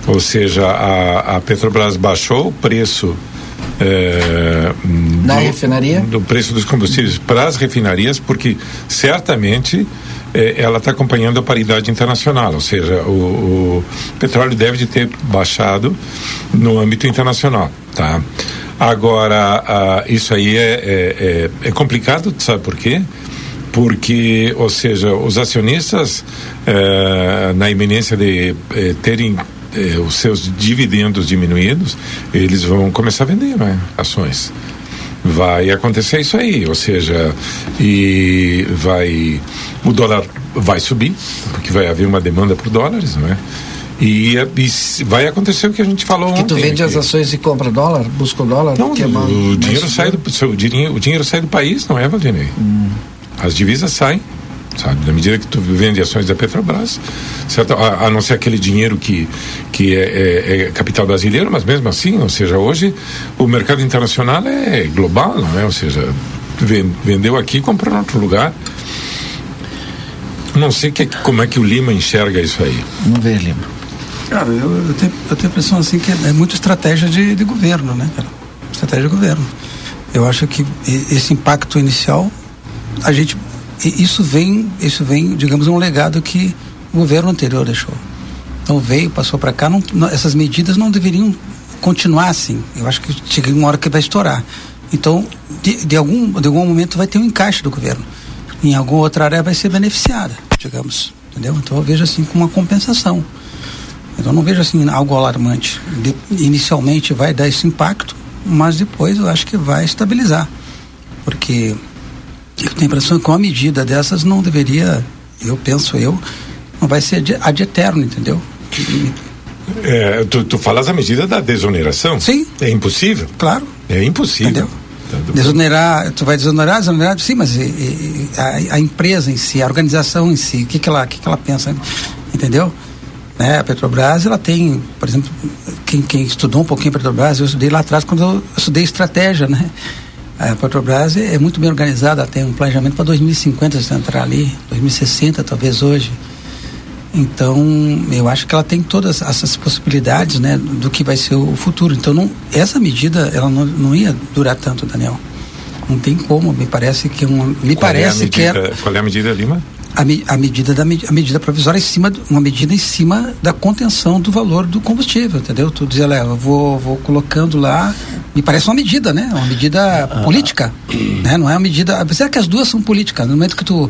Ou seja, a, a Petrobras baixou o preço. eh, Na do- refinaria? do preço dos combustíveis para as refinarias, porque certamente eh, ela está acompanhando a paridade internacional, ou seja, o, o petróleo deve de ter baixado no âmbito internacional, tá? Agora, ah, isso aí é, é, é, é complicado, sabe por quê? Porque, ou seja, os acionistas, eh, na iminência de eh, terem eh, os seus dividendos diminuídos, eles vão começar a vender né, ações vai acontecer isso aí, ou seja, e vai o dólar vai subir, porque vai haver uma demanda por dólares, não é? E, e vai acontecer o que a gente falou Que tu ontem. vende as ações e compra dólar, busca o dólar. Não, que é o, mais- dinheiro sai do seu- o dinheiro, o dinheiro sai do país, não é, Valdinei? Hum. As divisas saem sabe? Na medida que tu vende ações da Petrobras, certo? A, a não ser aquele dinheiro que, que é, é, é, capital brasileiro, mas mesmo assim, ou seja, hoje o mercado internacional é global, não é? Ou seja, vendeu aqui e comprou em outro lugar. Não sei que, como é que o Lima enxerga isso aí. Não vê, Lima. Cara, eu, eu, tenho, eu tenho a impressão assim que é muito estratégia de, de governo, né, cara? Estratégia de governo. Eu acho que esse impacto inicial, a gente. Isso vem, isso vem, digamos, um legado que o governo anterior deixou. Então veio, passou para cá, não, não, essas medidas não deveriam continuar assim. Eu acho que chega uma hora que vai estourar. Então, de, de, algum, de algum momento vai ter um encaixe do governo. Em alguma outra área vai ser beneficiada, digamos. Entendeu? Então eu vejo assim como uma compensação. Então não vejo assim algo alarmante. De, inicialmente vai dar esse impacto, mas depois eu acho que vai estabilizar. Porque eu tenho a impressão que uma medida dessas não deveria, eu penso eu, não vai ser ad, ad eterno, entendeu? É, tu, tu falas a medida da desoneração? Sim. É impossível? Claro. É impossível. Entendeu? Desonerar, tu vai desonerar, desonerar, sim, mas e, e, a, a, empresa em si, a organização em si, o que, que, ela, que, que ela pensa, entendeu? Né? A Petrobras, ela tem, por exemplo, quem, quem estudou um pouquinho a Petrobras, eu estudei lá atrás quando eu estudei estratégia, né? A Petrobras é, é muito bem organizada, tem um planejamento para 2050, se entrar ali, 2060 talvez hoje. Então, eu acho que ela tem todas essas possibilidades, né, do que vai ser o futuro. Então, não, essa medida, ela não, não ia durar tanto, Daniel. Não tem como, me parece que uma, me qual parece é medida, que era qual é a medida Lima? A, a medida da a medida provisória em cima uma medida em cima da contenção do valor do combustível, entendeu? Tu dizia, eu vou vou colocando lá, me parece uma medida, né? Uma medida ah. política, né? Não é uma medida, apesar que as duas são políticas, no momento que tu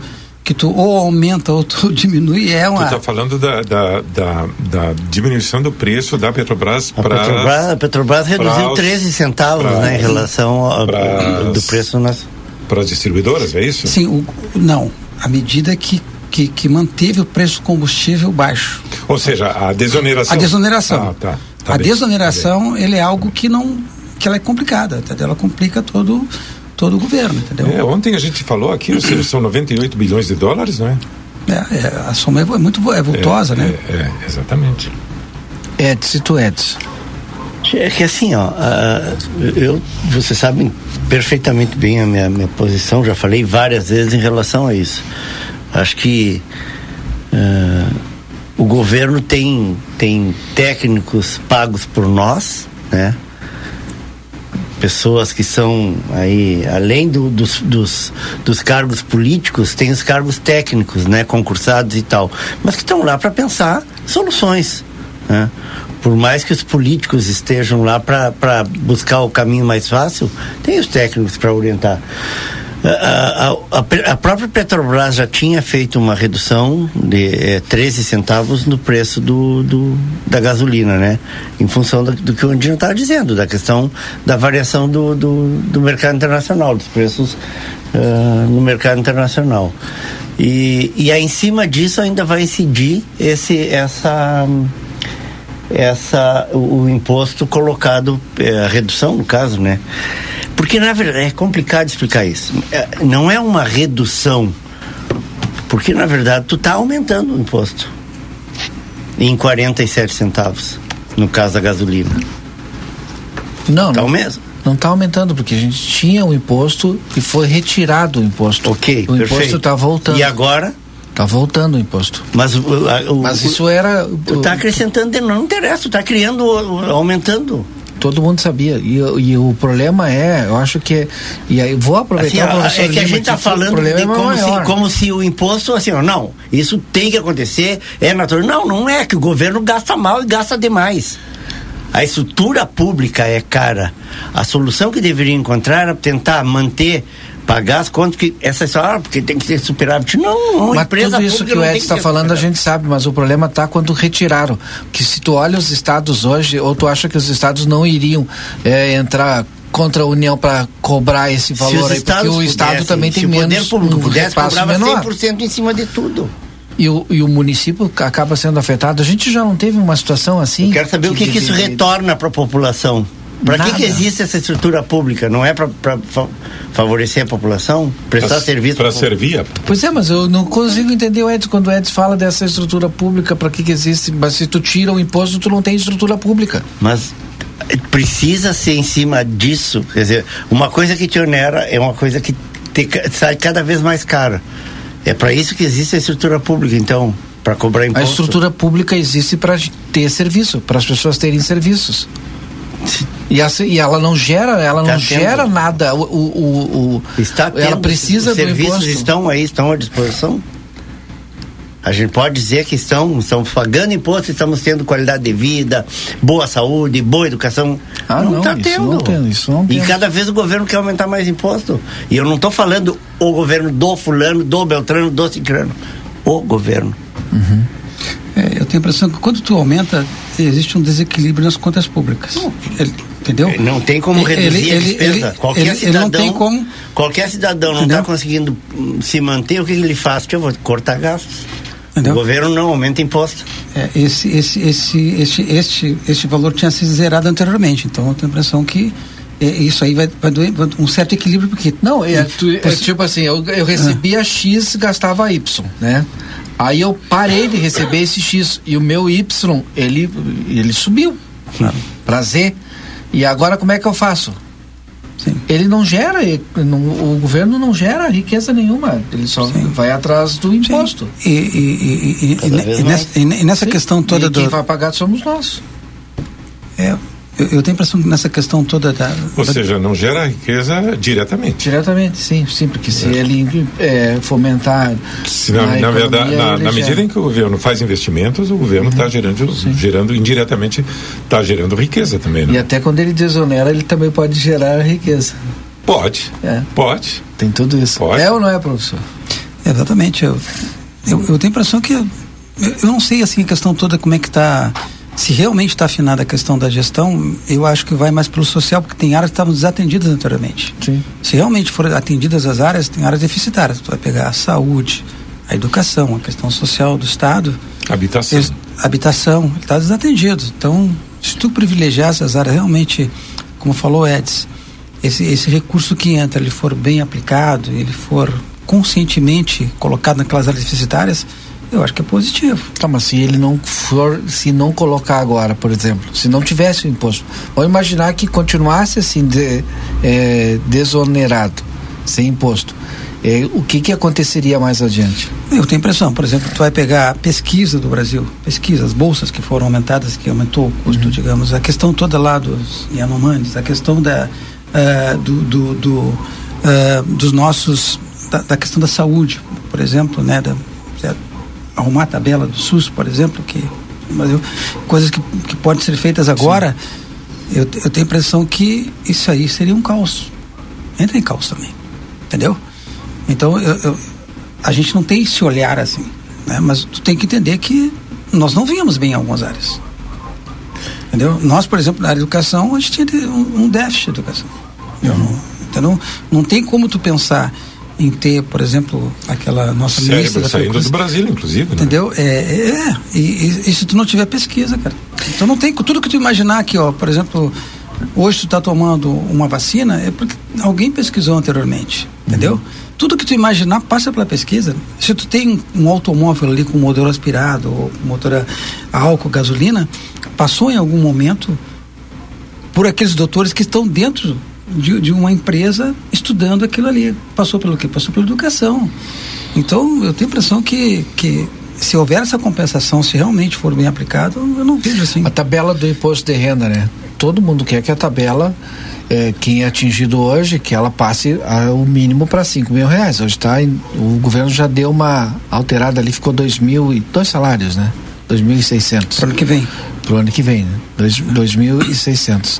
que tu ou aumenta ou tu <laughs> diminui é uma. Tu está falando da, da, da, da, diminuição do preço da Petrobras para. A Petrobras, a Petrobras reduziu 13 centavos pra, né, em relação ao do, do preço nas. Para as distribuidoras, é isso? Sim, o, não. A medida que, que, que manteve o preço do combustível baixo. Ou seja, a desoneração. A desoneração. Ah, tá, tá a bem, desoneração, tá ele é algo que não. que ela é complicada, entendeu? Ela complica todo todo o governo, entendeu? É, ontem a gente falou aqui, ou seja, são 98 bilhões de dólares, não é? É, é a soma é muito é vultosa, é, né? É, é, exatamente. Edson, tu Edson. É que assim, ó, uh, eu, vocês sabem perfeitamente bem a minha, minha posição, já falei várias vezes em relação a isso. Acho que uh, o governo tem, tem técnicos pagos por nós, né? pessoas que são aí, além do, dos, dos, dos, cargos políticos, tem os cargos técnicos, né, concursados e tal, mas que estão lá para pensar soluções. Né? Por mais que os políticos estejam lá para buscar o caminho mais fácil, tem os técnicos para orientar. A, a, a, própria Petrobras já tinha feito uma redução de é, 13 centavos no preço do, do, da gasolina, né? Em função do, do que o Andino estava dizendo, da questão da variação do, do, do mercado internacional, dos preços uh, no mercado internacional. E, e aí, em cima disso ainda vai incidir esse, essa, essa, o, o imposto colocado, é, a redução no caso, né? Porque na verdade é complicado explicar isso. É, não é uma redução, porque na verdade tu está aumentando o imposto em 47 centavos, no caso da gasolina. Não, tá não, mesmo. não está aumentando, porque a gente tinha o imposto e foi retirado o imposto. Ok, o imposto está voltando. E agora? Está voltando o imposto. Mas, o, o, Mas isso era. Tu está acrescentando, não interessa, tu está criando, aumentando todo mundo sabia. E, e, o problema é, eu acho que. E aí vou aproveitar assim, ó, É que a gente está falando de é como, se, como se o imposto, assim, ó, não, isso tem que acontecer, é natural. Não, não é, que o governo gasta mal e gasta demais. A estrutura pública é cara. A solução que deveria encontrar é tentar manter pagar as contas que essa história, ah, porque tem que ser superávit. Não, uma mas empresa tudo isso que o Ed está falando a gente sabe, mas o problema está quando retiraram. Que se tu olha os estados hoje, ou tu acha que os estados não iriam é, entrar contra a União para cobrar esse valor aí, porque o Estado também tem menos se o poder público um pudesse, cobrava menor. 100% em cima de tudo. E o, e o município acaba sendo afetado. A gente já não teve uma situação assim. Eu quero saber que, o que, que, isso de, retorna para a população. Para que, que existe essa estrutura pública? Não é para favorecer a população? Prestar Pra- serviço pra- servir a Pois é, mas eu não consigo entender o Edson quando o Edson fala dessa estrutura pública, para que que existe? Mas se tu tira o imposto, tu não tem estrutura pública. Mas eh, precisa ser em cima disso. Quer dizer, uma coisa que te onera é uma coisa que te, sai cada vez mais cara. É para isso que existe a estrutura pública, então, para cobrar A imposto. estrutura pública existe para ter serviço, para as pessoas terem serviços. E, essa- e ela não gera, ela Tá não tendo. gera nada. O, o, o- Está ela tendo, precisa os do serviços imposto. estão aí, estão à disposição. A gente pode dizer que estão, estamos pagando imposto, estamos tendo qualidade de vida, boa saúde, boa educação. Ah, não, está tendo. não tem, isso não e tem. cada vez o governo quer aumentar mais imposto. E eu não estou falando o governo do fulano, do Beltrano, do Cicrano. O governo. É, eu tenho a impressão que quando tu aumenta, existe um desequilíbrio nas contas públicas. Ele- entendeu? Não tem como Ele- reduzir ele- a despesa. ele- qualquer ele- ele cidadão, não tem como- qualquer cidadão não está conseguindo hum, se manter, o que, ele faz? Que eu vou cortar gastos. Entendeu? O governo não aumenta imposto. É, esse, esse, esse, este, este, este valor tinha sido zerado anteriormente. Então eu tenho a impressão que é, isso aí vai, vai doer um certo equilíbrio, porque. Não, é, tu- é tipo assim, eu, eu recebia X, gastava Y, né? Aí eu parei de receber esse X e o meu Y, ele, ele subiu para Z. E agora como é que eu faço? Ele não gera, ele- não- o governo não gera riqueza nenhuma, ele só vai atrás do imposto. E, e, e, e- e- e- e nessa, e ne- e nessa Sim. questão toda E quem do. vai pagar somos nós. É, eu, eu tenho a impressão que nessa questão toda da. Ou da- seja, não gera riqueza diretamente. Diretamente, sim, sim, porque se ele é, fomentar. Se na, na economia, verdade, na, na medida em que o governo faz investimentos, o governo está gerando, gerando indiretamente, está gerando riqueza também. E Né? até quando ele desonera, ele também pode gerar riqueza. Pode. É. Pode. Tem tudo isso. É ou não é, professor? Exatamente. Eu, eu, eu tenho a impressão que. Eu, eu não sei assim a questão toda como é que está. Se realmente está afinada a questão da gestão, eu acho que vai mais pelo social, porque tem áreas que estavam desatendidas anteriormente. Sim. Se realmente forem atendidas as áreas, tem áreas deficitárias. Tu vai pegar a saúde, a educação, a questão social do Estado. Habitação. Eles- habitação, ele está desatendido. Então, se tu privilegiar essas áreas realmente, como falou Edson, esse, esse recurso que entra, ele for bem aplicado, ele for conscientemente colocado naquelas áreas deficitárias, eu acho que é positivo. Tá, mas se ele não for, se não colocar agora, por exemplo, se não tivesse o imposto, vamos imaginar que continuasse assim, de, é, desonerado, sem imposto. É, o que que aconteceria mais adiante? Eu tenho impressão, por exemplo, tu vai pegar a pesquisa do Brasil, pesquisa, as bolsas que foram aumentadas, que aumentou o custo, digamos, a questão toda lá dos Yanomamis, a questão da, ah, do, do, do, ah, dos nossos, da, da questão da saúde, por exemplo, né, da? Arrumar a tabela do SUS, por exemplo, que no Brasil, coisas que, que podem ser feitas agora, eu, eu tenho a impressão que isso aí seria um caos. Entra em caos também, entendeu? Então, eu, eu- a gente não tem esse olhar assim, né? mas tu tem que entender que nós não vínhamos bem em algumas áreas. Entendeu? Nós, por exemplo, na área de educação, a gente tinha um, um déficit de educação. Eu não, então, não tem como tu pensar em ter, por exemplo, aquela nossa ministra Cérebro da saindo do Brasil, inclusive. Né? Entendeu? É, é, é. E, e- e se tu não tiver pesquisa, cara. Então não tem. Tudo que tu imaginar aqui, ó, por exemplo, hoje tu tá tomando uma vacina, é porque alguém pesquisou anteriormente. Entendeu? Tudo que tu imaginar passa pela pesquisa. Se tu tem um, automóvel ali com motor aspirado, ou motor a álcool, gasolina, passou em algum momento por aqueles doutores que estão dentro de, de uma empresa estudando aquilo ali. Passou pelo quê? Passou pela educação. Então, eu tenho a impressão que, que se houver essa compensação, se realmente for bem aplicado, eu não vejo assim. A tabela do imposto de renda, né? Todo mundo quer que a tabela, eh, quem é atingido hoje, que ela passe ah, o mínimo para 5 mil reais. Hoje tá, em- o governo já deu uma alterada ali, ficou dois mil e dois salários, né? 2.600. Para o ano que vem. Para o ano que vem, né? Dois- 2.600.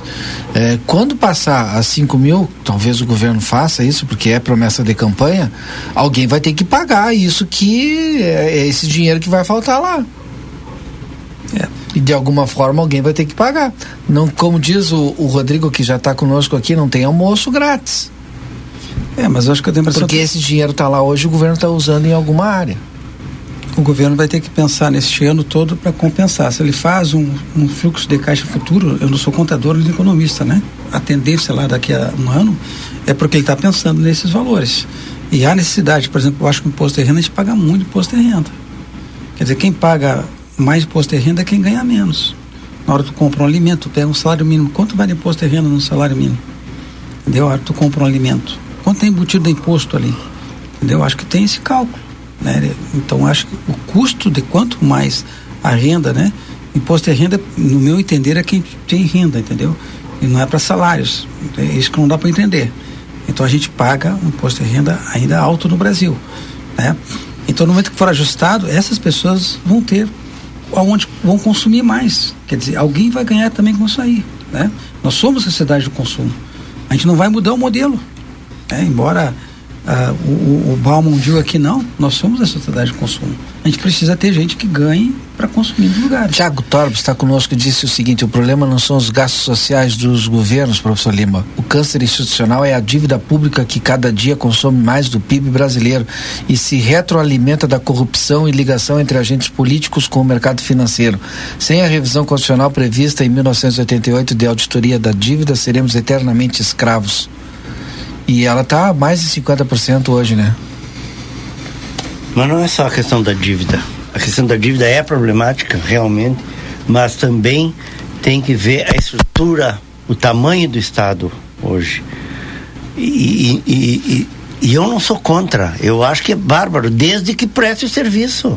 É, quando passar a 5 mil, talvez o governo faça isso, porque é promessa de campanha, alguém vai ter que pagar isso que é, é esse dinheiro que vai faltar lá. E de alguma forma alguém vai ter que pagar. Não, como diz o, o Rodrigo, que já está conosco aqui, não tem almoço grátis. É, mas eu acho que eu tenho a impressão Porque que- esse dinheiro está lá hoje, o governo está usando em alguma área. O governo vai ter que pensar neste ano todo para compensar. Se ele faz um, um, fluxo de caixa futuro, eu não sou contador nem economista, né? A tendência lá daqui a um ano é porque ele está pensando nesses valores. E há necessidade, por exemplo, eu acho que o imposto de renda a gente paga muito imposto de renda. Quer dizer, quem paga mais imposto de renda é quem ganha menos. Na hora que tu compra um alimento, tu pega um salário mínimo. Quanto vale imposto de renda no salário mínimo? Entendeu? Na hora que tu compra um alimento. Quanto tem embutido de imposto ali? Entendeu? Acho que tem esse cálculo. Né? Então, acho que o custo de quanto mais a renda, né? Imposto de renda, no meu entender, é quem tem renda, entendeu? E não é para salários. É isso que não dá para entender. Então, a gente paga um imposto de renda ainda alto no Brasil, né? Então, no momento que for ajustado, essas pessoas vão ter aonde vão consumir mais. Quer dizer, alguém vai ganhar também com isso aí, né? Nós somos sociedade do consumo. A gente não vai mudar o modelo, né? Embora Uh, o, o Bauman não, nós somos a sociedade de consumo. A gente precisa ter gente que ganhe para consumir no lugar. Tiago Torb está conosco e disse o seguinte: o problema não são os gastos sociais dos governos, professor Lima. O câncer institucional é a dívida pública que cada dia consome mais do PIB brasileiro e se retroalimenta da corrupção e ligação entre agentes políticos com o mercado financeiro. Sem a revisão constitucional prevista em 1988 de auditoria da dívida, seremos eternamente escravos. E ela está mais de 50% hoje, né? Mas não é só a questão da dívida. A questão da dívida é problemática, realmente, mas também tem que ver a estrutura, o tamanho do Estado hoje. E, e, e, e eu não sou contra. Eu acho que é bárbaro, desde que preste o serviço.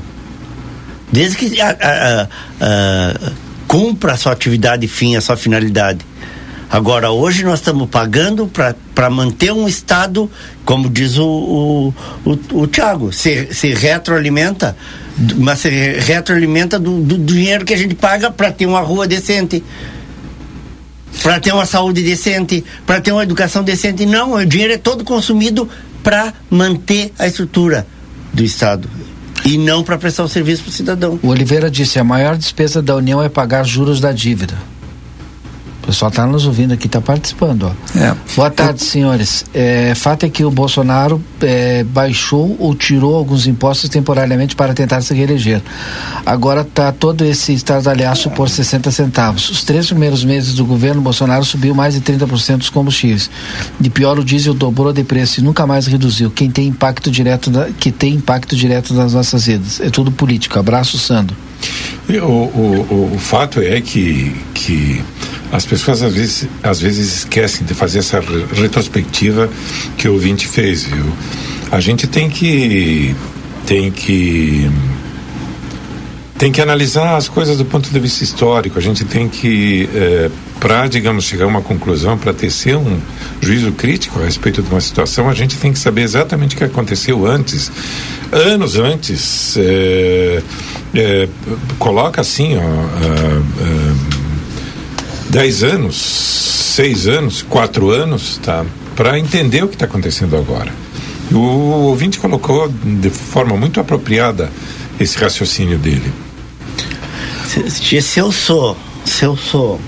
Desde que a, a, a, cumpra a sua atividade fim, a sua finalidade. Agora, hoje nós estamos pagando para manter um Estado, como diz o, o, o, o Tiago, se, se retroalimenta, mas se retroalimenta do, do, dinheiro que a gente paga para ter uma rua decente para ter uma saúde decente, para ter uma educação decente. Não, o dinheiro é todo consumido para manter a estrutura do Estado e não para prestar o serviço para o cidadão. O Oliveira disse: a maior despesa da União é pagar juros da dívida. O pessoal está nos ouvindo aqui, está participando. Ó. É. Boa tarde, senhores. É, fato é que o Bolsonaro é, baixou ou tirou alguns impostos temporariamente para tentar se reeleger. Agora está todo esse estardalhaço por 60 centavos. Os três primeiros meses do governo Bolsonaro subiu mais de 30% dos combustíveis. De pior, o diesel dobrou de preço e nunca mais reduziu. Quem tem impacto direto, da, que tem impacto direto nas nossas vidas. É tudo político. Abraço, Sandro. O, o, o, o fato é que, que as pessoas às vezes, às vezes esquecem de fazer essa retrospectiva que o ouvinte fez, viu? A gente tem que tem que tem que analisar as coisas do ponto de vista histórico. A gente tem que, é, para, digamos, chegar a uma conclusão, para tecer um juízo crítico a respeito de uma situação, a gente tem que saber exatamente o que aconteceu antes, anos antes. É, é, coloca assim, ó. 10 anos, 6 anos, 4 anos, tá? Para entender o que está acontecendo agora. O ouvinte colocou de forma muito apropriada esse raciocínio dele. Se, se eu sou, se eu sou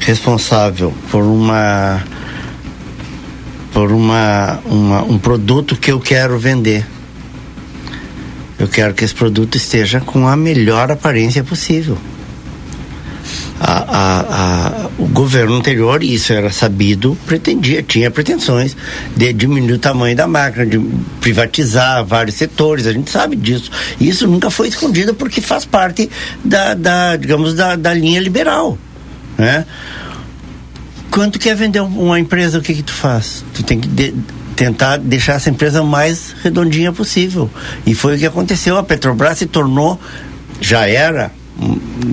responsável por uma por uma, uma, um produto que eu quero vender. Eu quero que esse produto esteja com a melhor aparência possível a, a, o governo anterior, e isso era sabido, pretendia, tinha pretensões de diminuir o tamanho da máquina, de privatizar vários setores, a gente sabe disso. Isso nunca foi escondido porque faz parte da, da digamos, da, da linha liberal, né? Quando quer vender uma empresa, o que que tu faz? Tu tem que de, tentar deixar essa empresa mais redondinha possível. E foi o que aconteceu. A Petrobras se tornou, já era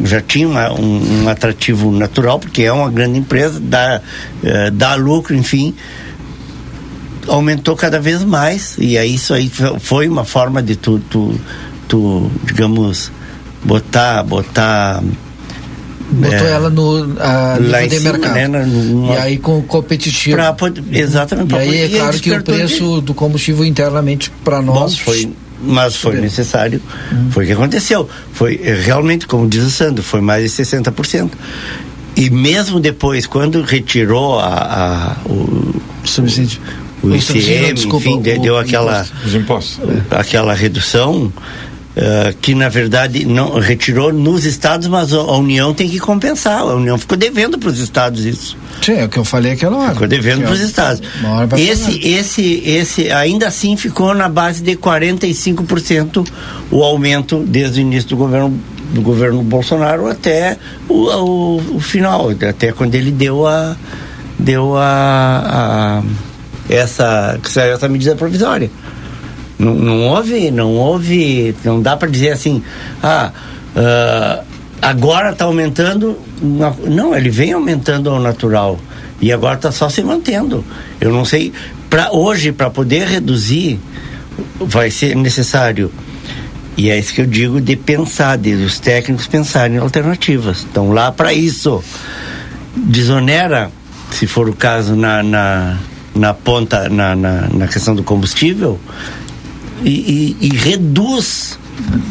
já tinha uma, um, um, atrativo natural, porque é uma grande empresa, dá, uh, dá lucro, enfim, aumentou cada vez mais, e aí isso aí foi uma forma de tu, tu, tu digamos, botar, botar botou é, ela no a, lá de cima, mercado. Né, numa, e aí com competitivo. Pra, exatamente. E aí é claro que o preço de... do combustível internamente para nós Bom, foi mas foi necessário, foi o que aconteceu. Foi eh, realmente, como diz o Sandro, foi mais de 60%. E mesmo depois, quando retirou a, a o subsídio, o, o ICM, desculpa, enfim, o, deu aquela, os impostos. aquela redução, Uh, que na verdade não retirou nos estados, mas a União tem que compensar. A União ficou devendo para os estados isso. Sim, é o que eu falei aquela hora. Ficou devendo para os estados. Esse, esse, esse, ainda assim ficou na base de 45% o aumento desde o início do governo do governo Bolsonaro até o, o, o final, até quando ele deu a deu a, a essa essa medida provisória. Não, não houve, não houve, não dá para dizer assim, ah, uh, agora está aumentando. Não, ele vem aumentando ao natural e agora está só se mantendo. Eu não sei, para hoje, para poder reduzir, vai ser necessário. E é isso que eu digo de pensar, de os técnicos pensarem em alternativas. Estão lá para isso. Desonera, se for o caso, na, na, na ponta, na, na, na questão do combustível, e, e, e reduz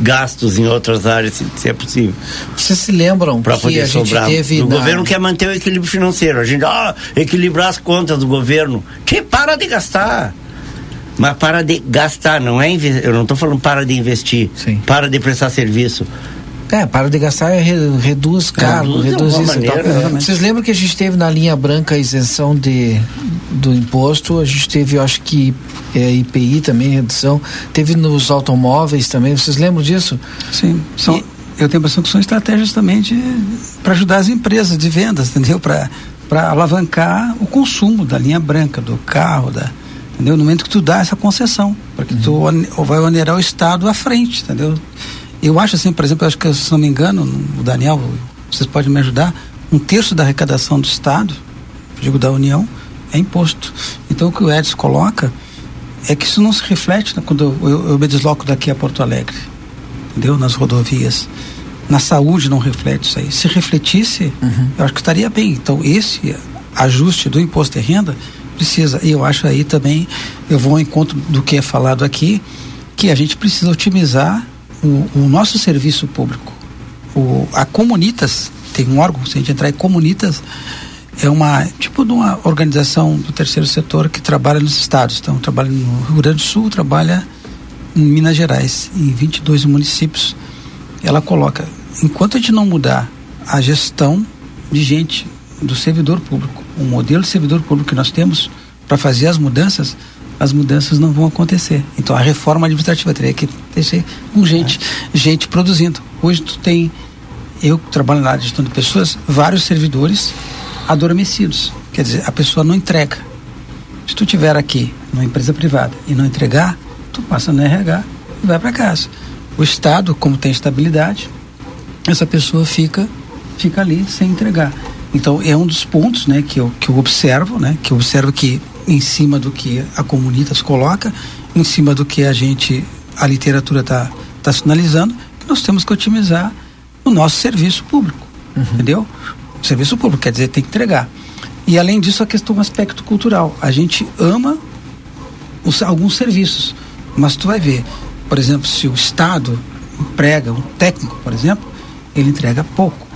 gastos em outras áreas, se, é possível. Vocês se lembram para poder sobrar? Teve o na... governo quer manter o equilíbrio financeiro. A gente, ah, equilibrar as contas do governo. Que para de gastar. Mas para de gastar, não é eu não estou falando para de investir, Sim. para de prestar serviço. É, para de gastar é reduz cargo, reduz, reduz isso maneira, e tal. Vocês lembram que a gente teve na linha branca a isenção de, do imposto? A gente teve, eu acho que é, IPI também, redução. Teve nos automóveis também. Vocês lembram disso? Sim. São, e, eu tenho a impressão que são estratégias também para ajudar as empresas de vendas, entendeu? Para alavancar o consumo da linha branca, do carro, da, entendeu? No momento que tu dá essa concessão, porque uhum. tu vai onerar o Estado à frente, entendeu? Eu acho assim, por exemplo, acho que se não me engano, o Daniel, vocês podem me ajudar, um terço da arrecadação do Estado, digo da União, é imposto. Então o que o Edson coloca é que isso não se reflete né, quando eu, eu, eu, me desloco daqui a Porto Alegre, entendeu? Nas rodovias. Na saúde não reflete isso aí. Se refletisse, uhum. eu acho que estaria bem. Então esse ajuste do imposto de renda precisa. E eu acho aí também, eu vou ao encontro do que é falado aqui, que a gente precisa otimizar o, o nosso serviço público. O, a Comunitas, tem um órgão, se a gente entrar em Comunitas, é uma tipo de uma organização do terceiro setor que trabalha nos estados. Então, trabalha no Rio Grande do Sul, trabalha em Minas Gerais, em 22 municípios. Ela coloca, enquanto a gente não mudar a gestão de gente do servidor público, o modelo de servidor público que nós temos para fazer as mudanças, as mudanças não vão acontecer. Então a reforma administrativa teria que ter com gente, é. gente produzindo. Hoje tu tem, eu trabalho na de gestão de pessoas, vários servidores adormecidos. Quer dizer, a pessoa não entrega. Se tu tiver aqui numa empresa privada e não entregar, tu passa no RH e vai para casa. O Estado, como tem estabilidade, essa pessoa fica fica ali sem entregar. Então é um dos pontos, né, que eu que eu observo, né, que eu observo que em cima do que a Comunitas coloca, em cima do que a gente, a literatura está tá sinalizando, que nós temos que otimizar o nosso serviço público, uhum. entendeu? O serviço público, quer dizer, tem que entregar. E além disso, a questão do aspecto cultural. A gente ama os, alguns serviços, mas tu vai ver, por exemplo, se o Estado emprega um técnico, por exemplo, ele entrega pouco.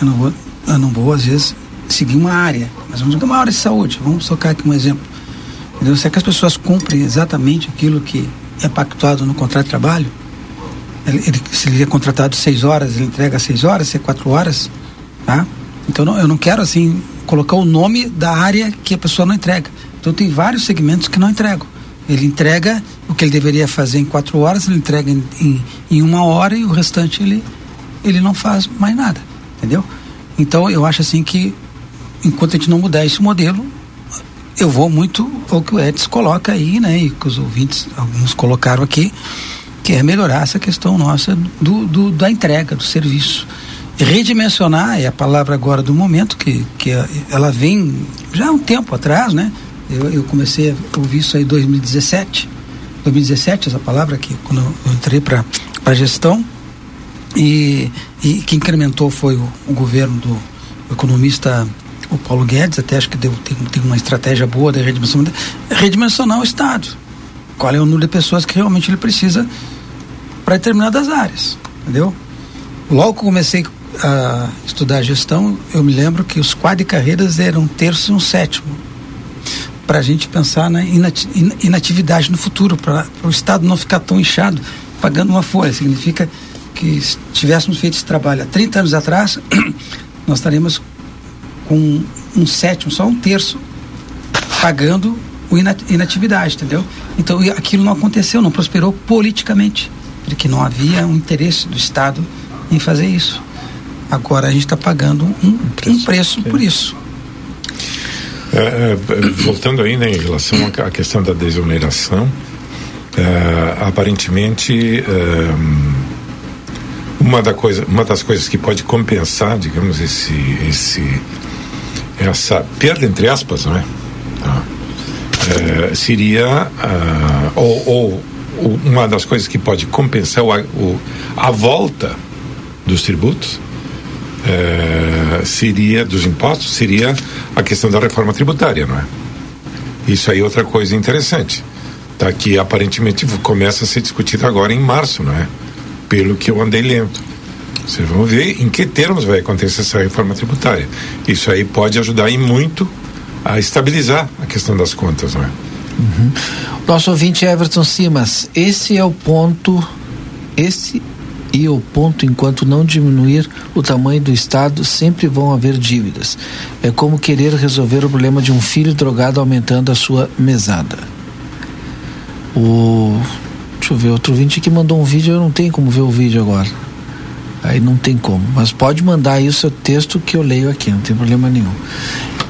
Eu não vou, eu não vou às vezes seguir uma área, mas vamos uma área de saúde. Vamos tocar aqui um exemplo. Entendeu? Se que as pessoas cumprem exatamente aquilo que é pactuado no contrato de trabalho, ele, ele, se ele é contratado seis horas, ele entrega seis horas, se é quatro horas, tá? Então não, eu não quero assim colocar o nome da área que a pessoa não entrega. Então tem vários segmentos que não entregam. Ele entrega o que ele deveria fazer em quatro horas, ele entrega em, em, em uma hora e o restante ele, ele não faz mais nada, entendeu? Então eu acho assim que enquanto a gente não mudar esse modelo, eu vou muito ao que o Edson coloca aí, né? E que os ouvintes, alguns colocaram aqui, que é melhorar essa questão nossa do, do da entrega do serviço. Redimensionar é a palavra agora do momento, que, que ela vem já há um tempo atrás, né? Eu, eu comecei a ouvir isso aí em 2017, 2017 essa palavra aqui, quando eu entrei para a gestão, e, e que incrementou foi o, o governo do economista o Paulo Guedes até acho que deu, tem, tem uma estratégia boa de redimensionar, redimensionar o Estado. Qual é o número de pessoas que realmente ele precisa para determinadas áreas, entendeu? Logo que comecei a estudar gestão, eu me lembro que os quadros de carreiras eram um terço e um sétimo. Para a gente pensar na inatividade no futuro, para o Estado não ficar tão inchado. pagando uma folha. Significa que se tivéssemos feito esse trabalho há 30 anos atrás, <clears throat> nós estaríamos com um sétimo, só um terço, pagando o inat inatividade, entendeu? Então aquilo não aconteceu, não prosperou politicamente, porque não havia um interesse do Estado em fazer isso. Agora a gente está pagando um, um preço, por isso. É, é, voltando ainda em relação à questão da desoneração, é, aparentemente é, uma, da coisa, uma das coisas que pode compensar, digamos, esse, esse, essa perda entre aspas, não é? Tá. É, seria uh, ou, ou, uma das coisas que pode compensar o, o, a volta dos tributos é, seria dos impostos seria a questão da reforma tributária, não é? Isso aí é outra coisa interessante, tá? Que aparentemente começa a ser discutido agora em março, não é? Pelo que eu andei lendo. Vocês vão ver em que termos vai acontecer essa reforma tributária. Isso aí pode ajudar e muito a estabilizar a questão das contas, não é? Uhum. Nosso ouvinte Everton Simas, esse é o ponto, esse e o ponto enquanto não diminuir o tamanho do Estado, sempre vão haver dívidas. É como querer resolver o problema de um filho drogado aumentando a sua mesada. O. Deixa eu ver, outro ouvinte que mandou um vídeo, eu não tenho como ver o vídeo agora. Aí não tem como. Mas pode mandar aí o seu texto que eu leio aqui, não tem problema nenhum.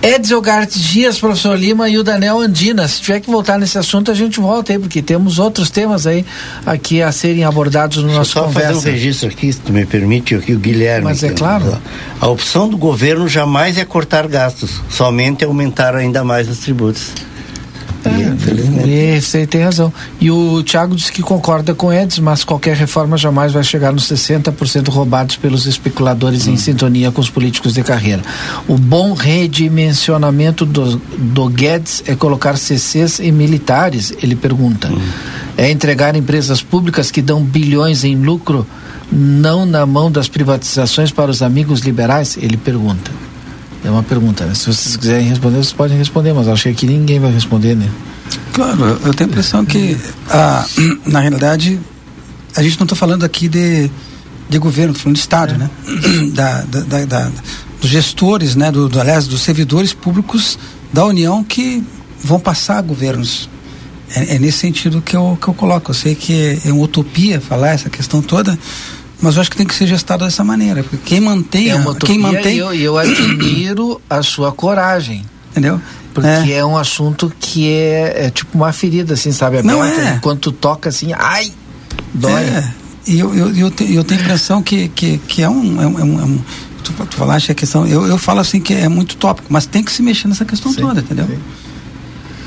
Edson Gartes Dias, professor Lima e o Daniel Andina. Se tiver que voltar nesse assunto, a gente volta aí, porque temos outros temas aí aqui a serem abordados no nosso só conversa. fazer um registro aqui, se tu me permite, aqui o Guilherme. Mas é claro. A opção do governo jamais é cortar gastos, somente aumentar ainda mais os tributos. É, Esse aí tem razão. E o Thiago disse que concorda com Edson, mas qualquer reforma jamais vai chegar nos 60% roubados pelos especuladores hum. em sintonia com os políticos de carreira. O bom redimensionamento do, do Guedes é colocar CCs e militares, ele pergunta. Hum. É entregar empresas públicas que dão bilhões em lucro, não na mão das privatizações para os amigos liberais? Ele pergunta. É uma pergunta, né? Se vocês quiserem responder, vocês podem responder, mas acho que aqui ninguém vai responder, né? Claro, eu tenho a impressão que, a, <clears throat> na realidade, a gente não está falando aqui de, de governo, estou falando de Estado, é. né? <clears throat> Da, da, da, dos gestores, né? Do, do, aliás, dos servidores públicos da União que vão passar governos. É, é, nesse sentido que eu, que eu coloco. Eu sei que é uma utopia falar essa questão toda, mas eu acho que tem que ser gestado dessa maneira, porque quem mantém, é quem mantém, eu, eu admiro a sua coragem, entendeu? Porque é, é um assunto que é, é, tipo uma ferida, assim, sabe? Não é. Enquanto toca assim, ai, dói. É. E eu, eu, eu, te, eu tenho a impressão que, que, que é um, é um, é um tu, tu falaste a questão, eu, eu falo assim que é muito tópico, mas tem que se mexer nessa questão sim, toda, entendeu? Sim.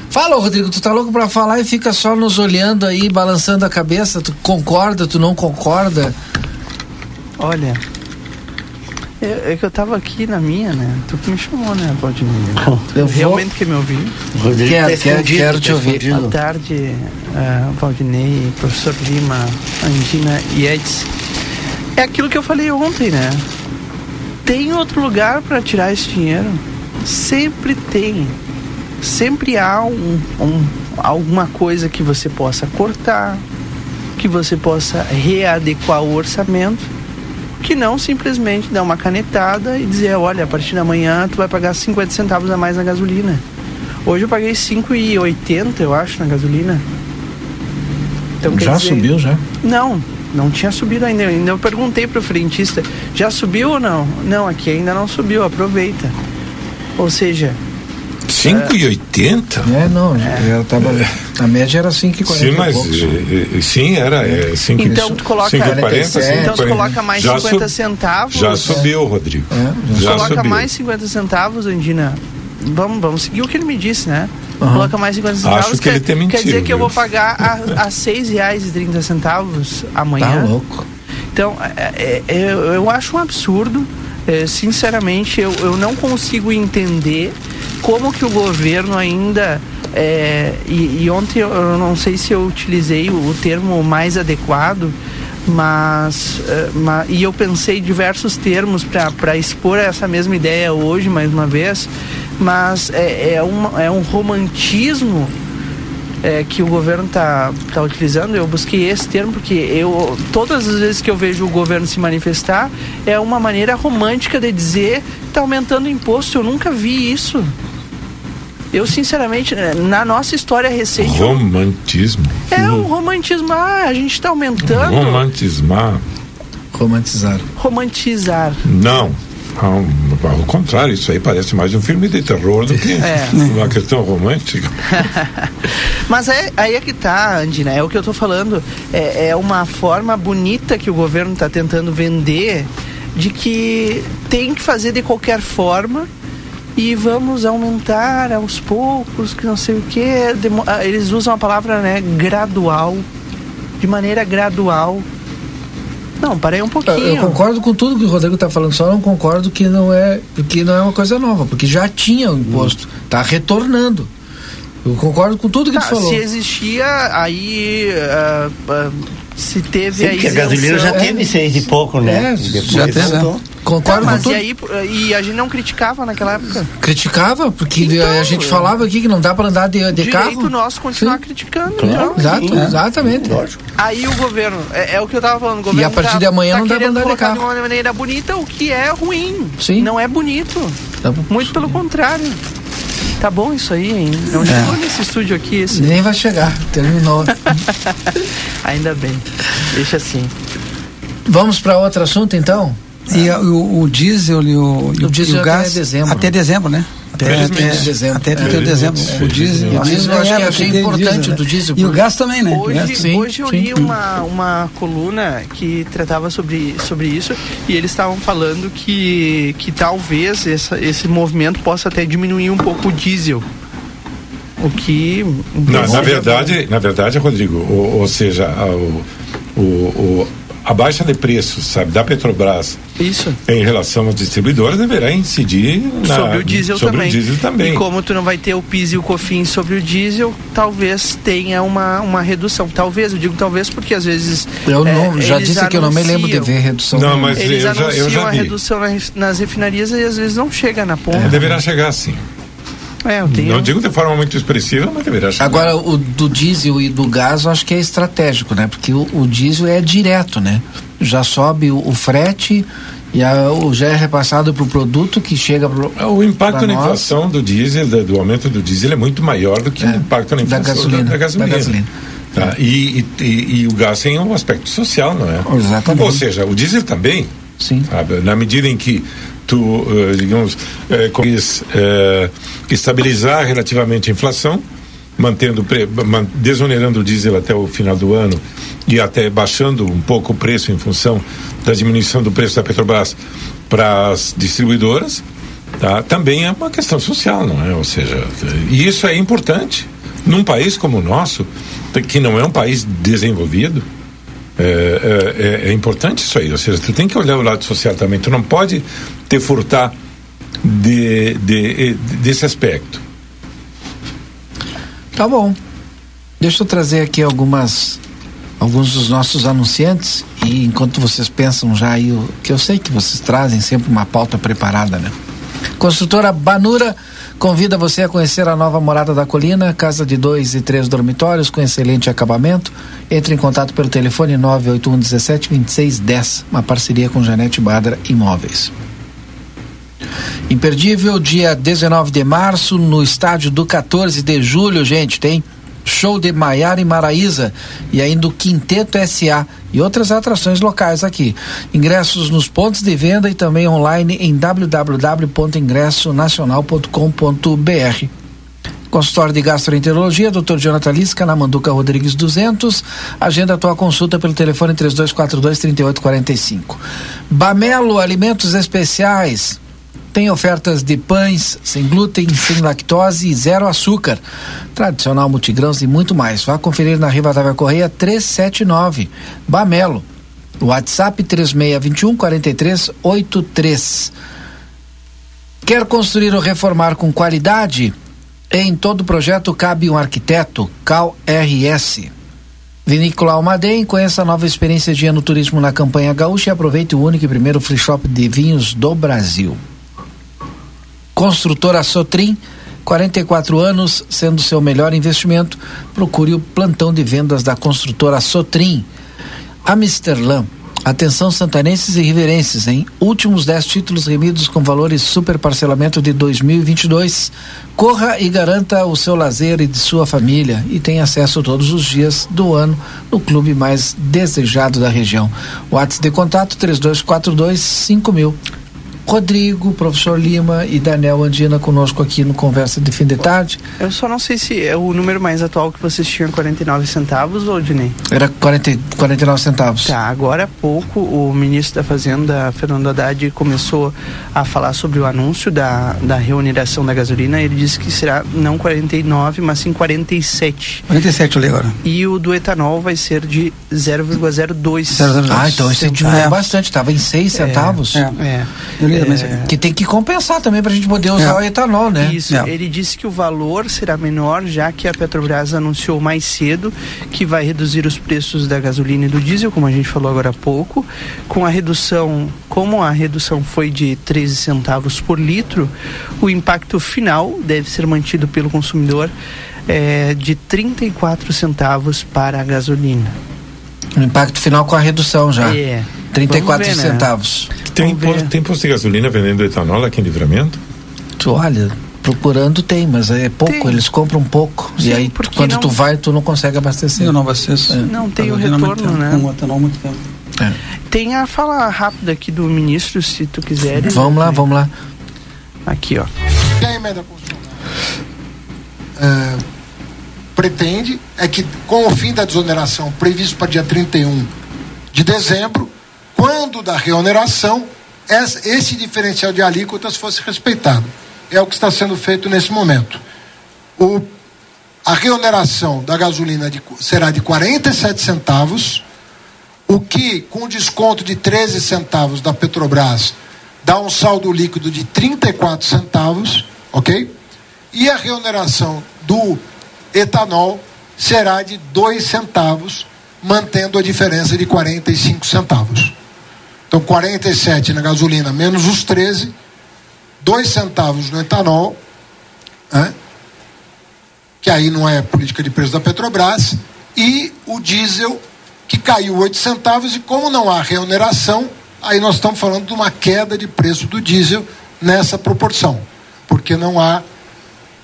Fala, Rodrigo, tu tá louco pra falar e fica só nos olhando aí, balançando a cabeça, tu concorda, tu não concorda? Olha, é, é, que eu tava aqui na minha, né? Tu que me chamou, né, Valdinei? <laughs> Eu realmente que me ouviu. Rodrigo quero, tá quero, quero te ouvir. Boa tarde, uh, Valdinei, professor Lima, Andina e Edson. É aquilo que eu falei ontem, né? Tem outro lugar para tirar esse dinheiro? Sempre tem. Sempre há um, um, alguma coisa que você possa cortar, que você possa readequar o orçamento que não simplesmente dar uma canetada e dizer, olha, a partir da manhã tu vai pagar 50 centavos a mais na gasolina. Hoje eu paguei 5,80, eu acho, na gasolina. Então, já dizer, subiu, já? Não, não tinha subido ainda. Ainda eu perguntei pro frentista, já subiu ou não? Não, aqui ainda não subiu, aproveita. Ou seja, 5,80? É, não, é. tava, a média era 5,40. Sim, mas eh, sim, era é, 5, Então tu coloca 5, 40, então tu coloca mais já 50 sub, centavos. Já subiu, Rodrigo. É, já coloca subiu. mais 50 centavos, Andina. Vamos, vamos seguir o que ele me disse, né? Uhum. Coloca mais 50 centavos. Acho que quer, ele tem mentido, quer dizer que eu vou pagar a, a 6 reais e 30 centavos amanhã. Tá louco. Então, é, é, eu, eu acho um absurdo. É, sinceramente, eu, eu não consigo entender como que o governo ainda é, e, e, ontem eu não sei se eu utilizei o, termo mais adequado, mas, é, e eu pensei diversos termos para expor essa mesma ideia hoje mais uma vez, mas é, é, uma, é um romantismo é, que o governo está tá utilizando, eu busquei esse termo porque eu todas as vezes que eu vejo o governo se manifestar é uma maneira romântica de dizer que está aumentando o imposto. Eu nunca vi isso. Eu, sinceramente, né, na nossa história recente. Romantismo. É um romantismo. Ah, a gente está aumentando. Romantismar. Romantizar. Romantizar. Não. Ao, contrário, isso aí parece mais um filme de terror do que <laughs> É. uma questão romântica. <laughs> Mas é, aí é que tá, Andina, é o que eu tô falando. É, é uma forma bonita que o governo está tentando vender de que tem que fazer de qualquer forma e vamos aumentar aos poucos, que não sei o que. Eles usam a palavra né, gradual, de maneira gradual. Não, parei um pouquinho. eu concordo com tudo que o Rodrigo está falando, só não concordo que não é porque não é uma coisa nova, porque já tinha o imposto, está retornando. Eu concordo com tudo que Tá, tu falou. se existia, aí ah, ah, se teve Sim, aí. porque a gasolina já teve seis e pouco, né? É, E depois já teve, voltou. né? Concordo com mas tudo. e aí e a gente não criticava naquela época. Criticava, porque a gente falava aqui que não dá para andar de, de Direito carro. nosso continuar criticando. Claro, então. exato, exatamente. Aí o governo, é, é o que eu tava falando, o governo E a partir tá, de amanhã tá não dá pra querendo andar de carro. uma maneira bonita, o que é ruim. Sim. Não é bonito. Tá bom. Muito pelo contrário. Tá bom isso aí, hein? Não É. chegou nesse estúdio aqui esse. Nem vai chegar, terminou. <laughs> Ainda bem. Deixa assim. Vamos para outro assunto então? E a- o, o diesel e o, e O diesel e o até gás dezembro. até dezembro, né? Até, até dezembro. Até É. 31 de dezembro. É. O diesel. O diesel eu acho que é, achei importante diesel, do né? diesel, E o gás também, né? Hoje, Sim, hoje eu sim. li uma, uma coluna que tratava sobre, sobre isso e eles estavam falando que, que talvez essa, esse movimento possa até diminuir um pouco o diesel. O que. Na, na verdade, na verdade, Rodrigo, ou, ou seja, o, o- a baixa de preços, sabe, da Petrobras Isso. em relação aos distribuidores deverá incidir na- sobre o diesel sobre também. o diesel também. E como tu não vai ter o PIS e o COFINS sobre o diesel, talvez tenha uma, uma redução. Talvez, eu digo talvez porque às vezes. Eu é, não, já disse que eu não me lembro de anunciam- ver redução. Não, mas Eles eu já, anunciam eu já a vi. redução nas, nas refinarias e às vezes não chega na ponta. É, deverá chegar sim. É, eu tenho. Não digo de forma muito expressiva, mas deverá chegar. Agora, o do diesel e do gás, eu acho que é estratégico, né? Porque o, o diesel é direto, né? Já sobe o, o frete e a- o já é repassado para o produto que chega pro, É, O impacto na nós. inflação do diesel, da- do aumento do diesel, é muito maior do que o impacto na da inflação gasolina, da, da gasolina. da gasolina. Tá? E, e, e- e o gás tem um aspecto social, não é? Exatamente. Ou seja, o diesel também. Sim. Sabe? Na medida em que tu, eh, digamos, eh, eh, estabilizar relativamente a inflação, mantendo, desonerando o diesel até o final do ano e até baixando um pouco o preço em função da diminuição do preço da Petrobras para as distribuidoras, tá? também é uma questão social, não é? Ou seja, e isso é importante. Num país como o nosso, que não é um país desenvolvido, é, é, é- é importante isso aí. Ou seja, tu tem que olhar o lado social também. Tu não pode te furtar de, de, desse aspecto. Tá bom. Deixa eu trazer aqui algumas alguns dos nossos anunciantes e enquanto vocês pensam já aí o que eu sei que vocês trazem sempre uma pauta preparada, né? Construtora Banura convida você a conhecer a nova morada da colina, casa de dois e três dormitórios com excelente acabamento. Entre em contato pelo telefone 981 17 26 10, uma parceria com Janete Badra Imóveis. Imperdível, dia 19 de março, no estádio do 14 de julho, gente, tem show de Maiara e Maraíza e ainda o Quinteto SA e outras atrações locais aqui. Ingressos nos pontos de venda e também online em www.ingressonacional.com.br. Consultório de Gastroenterologia, Dr. Jonathan Lisca, na Manduca Rodrigues 200. Agenda tua consulta pelo telefone 3242-3845. Bamelo Alimentos Especiais. Tem ofertas de pães sem glúten, sem lactose e zero açúcar. Tradicional multigrãos e muito mais. Vá conferir na Rivadavia Correia 379. Bamelo. WhatsApp 3621 4383. Quer construir ou reformar com qualidade? Em todo projeto cabe um arquiteto, Cal RS. Vinícola Almaden, conheça a nova experiência de ano turismo na campanha gaúcha e aproveite o único e primeiro free shop de vinhos do Brasil. Construtora Sotrim, 44 anos, sendo seu melhor investimento, procure o plantão de vendas da construtora Sotrim. Amsterlan. Atenção santanenses e riverenses, hein? Últimos 10 títulos remidos com valores super parcelamento de 2022. Corra e garanta o seu lazer e de sua família e tenha acesso todos os dias do ano no clube mais desejado da região. WhatsApp de contato 3242 5000. Rodrigo, professor Lima e Daniel Andina conosco aqui no Conversa de Fim de Tarde. Eu só não sei se é o número mais atual que vocês tinham 49 centavos, ou Dinei? Era 40, 49 centavos. Tá, agora há pouco o ministro da Fazenda, Fernando Haddad, começou a falar sobre o anúncio da, da reuniração da gasolina. Ele disse que será não 49, mas sim 47. 47 eu li agora. E o do etanol vai ser de 0,02. Ah, então esse diminuiu bastante, estava em 6 centavos. É. é. É, que tem que compensar também para a gente poder usar o etanol, né? Isso, ele disse que o valor será menor, já que a Petrobras anunciou mais cedo que vai reduzir os preços da gasolina e do diesel, como a gente falou agora há pouco, com a redução, como a redução foi de 13 centavos por litro, o impacto final deve ser mantido pelo consumidor é, de 34 centavos para a gasolina. O impacto final com a redução já. É. 34 Vamos ver, né? centavos. Tem, posto, tem posto de gasolina vendendo etanol aqui em livramento? Tu olha, procurando tem, mas é pouco, eles compram pouco. e aí quando não- tu vai, tu não consegue abastecer. Eu não abasteço. Não tem o retorno, né? Com etanol há muito tempo. Tem a fala rápida aqui do ministro, se tu quiser. Vamos lá, vamos lá. Aqui, ó. que a emenda constitucional é, pretende é que, com o fim da desoneração previsto para dia 31 de dezembro, quando da reoneração, es- esse diferencial de alíquotas fosse respeitado. É o que está sendo feito nesse momento. O, a reoneração da gasolina de será de 47 centavos, o que, com desconto de 13 centavos da Petrobras, dá um saldo líquido de 34 centavos, ok? E a reoneração do etanol será de 2 centavos, mantendo a diferença de 45 centavos. Então, 47 na gasolina menos os 13, 2 centavos no etanol, né? que aí não é política de preço da Petrobras, e o diesel, que caiu 8 centavos, e como não há reoneração, aí nós estamos falando de uma queda de preço do diesel nessa proporção, porque não há.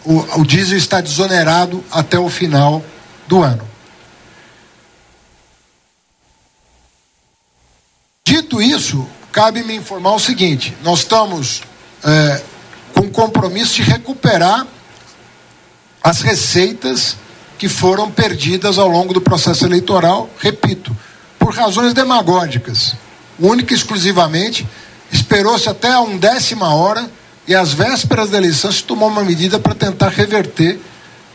O, o diesel está desonerado até o final do ano. Dito isso, cabe-me informar o seguinte: nós estamos eh, com compromisso de recuperar as receitas que foram perdidas ao longo do processo eleitoral, repito, por razões demagógicas. Única e exclusivamente, esperou-se até a undécima hora e às vésperas da eleição se tomou uma medida para tentar reverter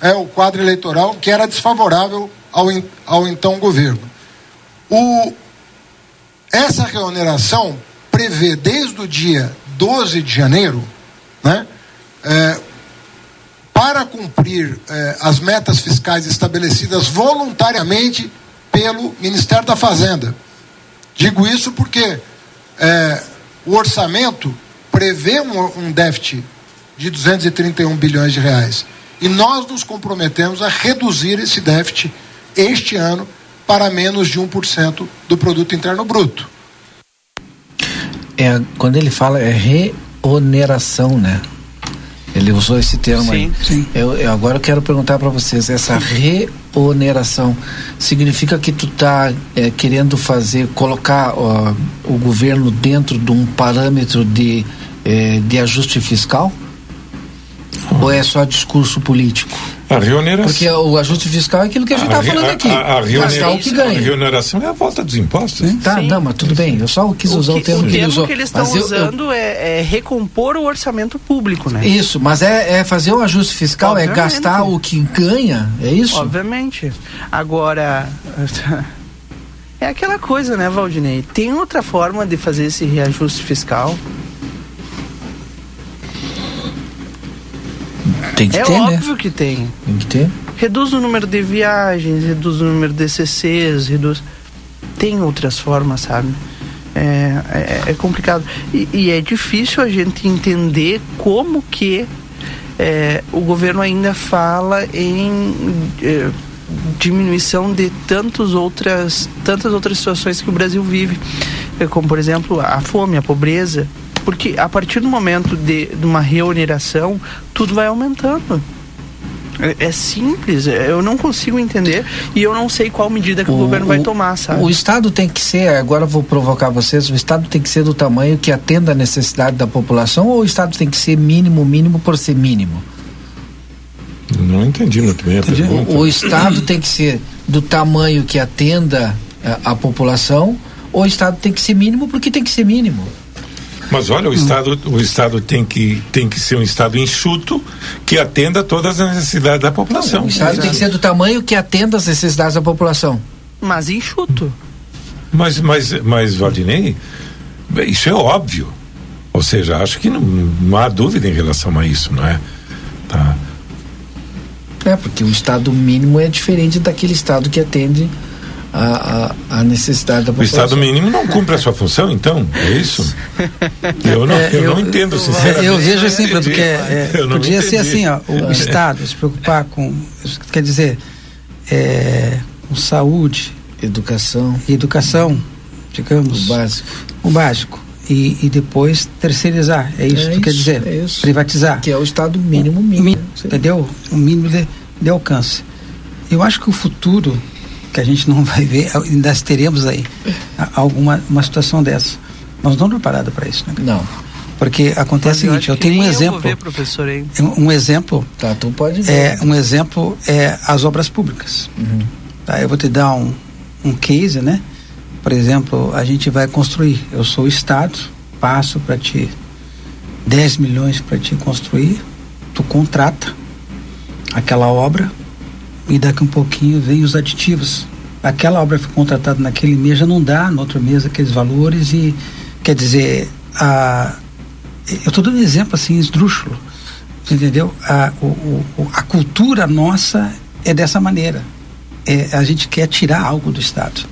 eh, o quadro eleitoral que era desfavorável ao, ao então governo. O, essa reoneração prevê desde o dia 12 de janeiro, né, eh, para cumprir eh, as metas fiscais estabelecidas voluntariamente pelo Ministério da Fazenda. Digo isso porque eh, o orçamento prevê um, um déficit de 231 bilhões de reais. E nós nos comprometemos a reduzir esse déficit este ano para menos de 1% do produto interno bruto. É, quando ele fala é reoneração, né? Ele usou esse termo aí. Eu, eu agora eu quero perguntar para vocês, essa reoneração significa que tu tá é, querendo fazer, colocar ó, o governo dentro de um parâmetro de, é, de ajuste fiscal? Ou é só discurso político? A reoneração. Porque o ajuste fiscal é aquilo que a gente está falando aqui. A, a, gastar reonera- o que a ganha. reoneração é a volta dos impostos. Tá, não, mas tudo bem. Eu só quis usar o, termo o que ele termo usou. que eles estão Mas eu- eu- usando é, é recompor o orçamento público, né? Isso, mas é, é fazer um ajuste fiscal, é Obviamente. gastar o que ganha, é isso? Obviamente. Agora, <laughs> é aquela coisa, né, Valdinei? Tem outra forma de fazer esse reajuste fiscal? Tem que é ter, né? óbvio que tem. Tem que ter. Reduz o número de viagens, reduz o número de CCs, reduz. Tem outras formas, sabe? É, é, é complicado. E, e é difícil a gente entender como que é, o governo ainda fala em é, diminuição de tantos outras, tantas outras situações que o Brasil vive, é, como por exemplo a fome, a pobreza, porque a partir do momento de, de uma reoneração, tudo vai aumentando. É, é simples, é, eu não consigo entender e eu não sei qual medida que o, o governo vai tomar, sabe? O Estado tem que ser, agora vou provocar vocês, o Estado tem que ser do tamanho que atenda a necessidade da população ou o Estado tem que ser mínimo, mínimo por ser mínimo? Não entendi muito bem a entendi. pergunta. O, o Estado tem que ser do tamanho que atenda a, a população ou o Estado tem que ser mínimo porque tem que ser mínimo? Mas olha, o Estado, o Estado tem, que, tem que ser um Estado enxuto que atenda todas as necessidades da população. Não, o Estado tem que ser do tamanho que atenda as necessidades da população. Mas enxuto. Mas, mas, mas Valdinei, isso é óbvio. Ou seja, acho que não, não há dúvida em relação a isso, não é? Tá. É, porque o Estado mínimo é diferente daquele Estado que atende a, a, a, necessidade da população. O Estado mínimo não cumpre a sua função, então? É isso? Eu não, é, eu, eu, não entendo, sinceramente. Eu vejo assim, porque é, podia entendi. ser assim, ó, o é. Estado se preocupar com, quer dizer, é, com saúde, educação, educação, digamos, o básico, o básico. E, e depois terceirizar, é isso é que isso, quer dizer, é isso. privatizar. Que é o Estado mínimo mínimo. Entendeu? O mínimo de, de alcance. Eu acho que o futuro que a gente não vai ver, ainda teremos aí alguma uma situação dessa. Nós não estamos preparados para isso, né? Não. Porque acontece o seguinte, eu tenho um exemplo. Ver, professor, hein? Um exemplo. Tá, tu pode ver. É, um exemplo é as obras públicas. Uhum. Tá, eu vou te dar um, um case, né? Por exemplo, a gente vai construir. Eu sou o Estado, passo para ti 10 milhões para te construir, tu contrata aquela obra, e daqui um pouquinho vem os aditivos. Aquela obra foi contratada naquele mês, já não dá no outro mês aqueles valores e quer dizer, a, eu estou dando um exemplo assim, esdrúxulo, entendeu? A, o, o, a cultura nossa é dessa maneira. É, a gente quer tirar algo do Estado,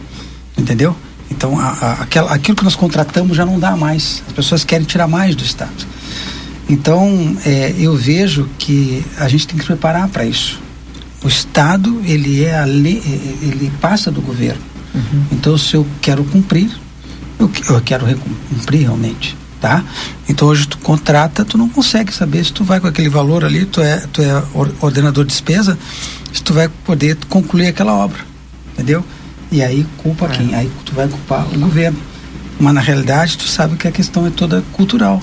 entendeu? Então, a, a, aquela, aquilo que nós contratamos já não dá mais. As pessoas querem tirar mais do Estado. Então, é, eu vejo que a gente tem que se preparar para isso. O Estado, ele é a lei, ele passa do governo. Uhum. Então, se eu quero cumprir, eu, eu quero cumprir realmente, tá? Então, hoje tu contrata, tu não consegue saber se tu vai com aquele valor ali, tu é, tu é ordenador de despesa, se tu vai poder concluir aquela obra, entendeu? E aí culpa é. quem? Aí tu vai culpar o governo. Mas na realidade tu sabe que a questão é toda cultural,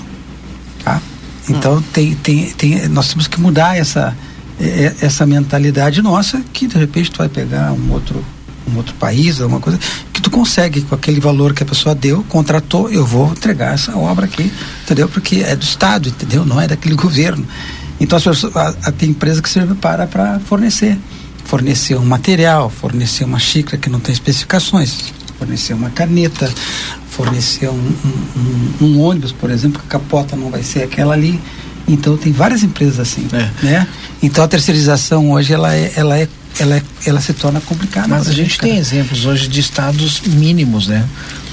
tá? Então hum. tem, tem, tem, nós temos que mudar essa é, é, essa mentalidade nossa que de repente tu vai pegar um outro um outro país, alguma coisa, que tu consegue com aquele valor que a pessoa deu, contratou, eu vou entregar essa obra aqui, entendeu? Porque é do Estado, entendeu? Não é daquele <laughs> governo. Então as pessoas, a, a, tem empresa que serve para para fornecer, fornecer um material, fornecer uma xícara que não tem especificações, fornecer uma caneta, fornecer um, um, um, um ônibus, por exemplo, que a capota não vai ser aquela ali. Então tem várias empresas assim, é. né? Então a terceirização hoje ela é, ela é, ela é, ela se torna complicada. Mas a gente, tem exemplos hoje de estados mínimos, né?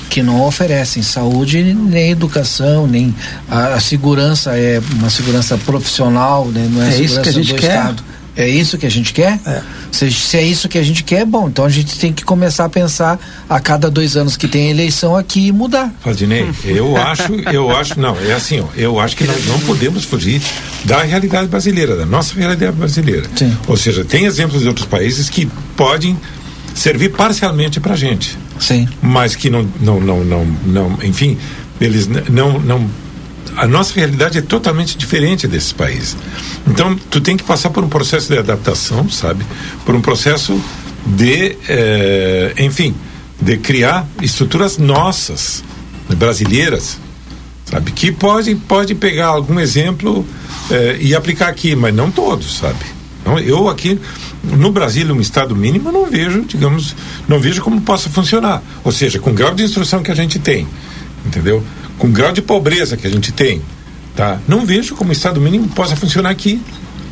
que não oferecem saúde nem educação nem a, a, segurança é uma segurança profissional né? não é, é isso que a gente quer estado. É isso que a gente quer? É. Se, se, é isso que a gente quer, bom, então a gente tem que começar a pensar a cada dois anos que tem eleição aqui e mudar. Fadinei, eu <laughs> acho, eu acho, não, é assim, ó, eu acho que nós não podemos fugir da realidade brasileira, da nossa realidade brasileira. Sim. Ou seja, tem exemplos de outros países que podem servir parcialmente para gente. Sim. Mas que não, não, não, não, não enfim, eles não, não a nossa realidade é totalmente diferente desses países. Então, tu tem que passar por um processo de adaptação, sabe? Por um processo de, eh, enfim, de criar estruturas nossas, brasileiras, sabe? Que pode, pode pegar algum exemplo eh, e aplicar aqui, mas não todos, sabe? Então, eu aqui no Brasil, um estado mínimo, não vejo, digamos, não vejo como possa funcionar. Ou seja, com o grau de instrução que a gente tem, entendeu? Com o grau de pobreza que a gente tem, tá? Não vejo como o Estado mínimo possa funcionar aqui.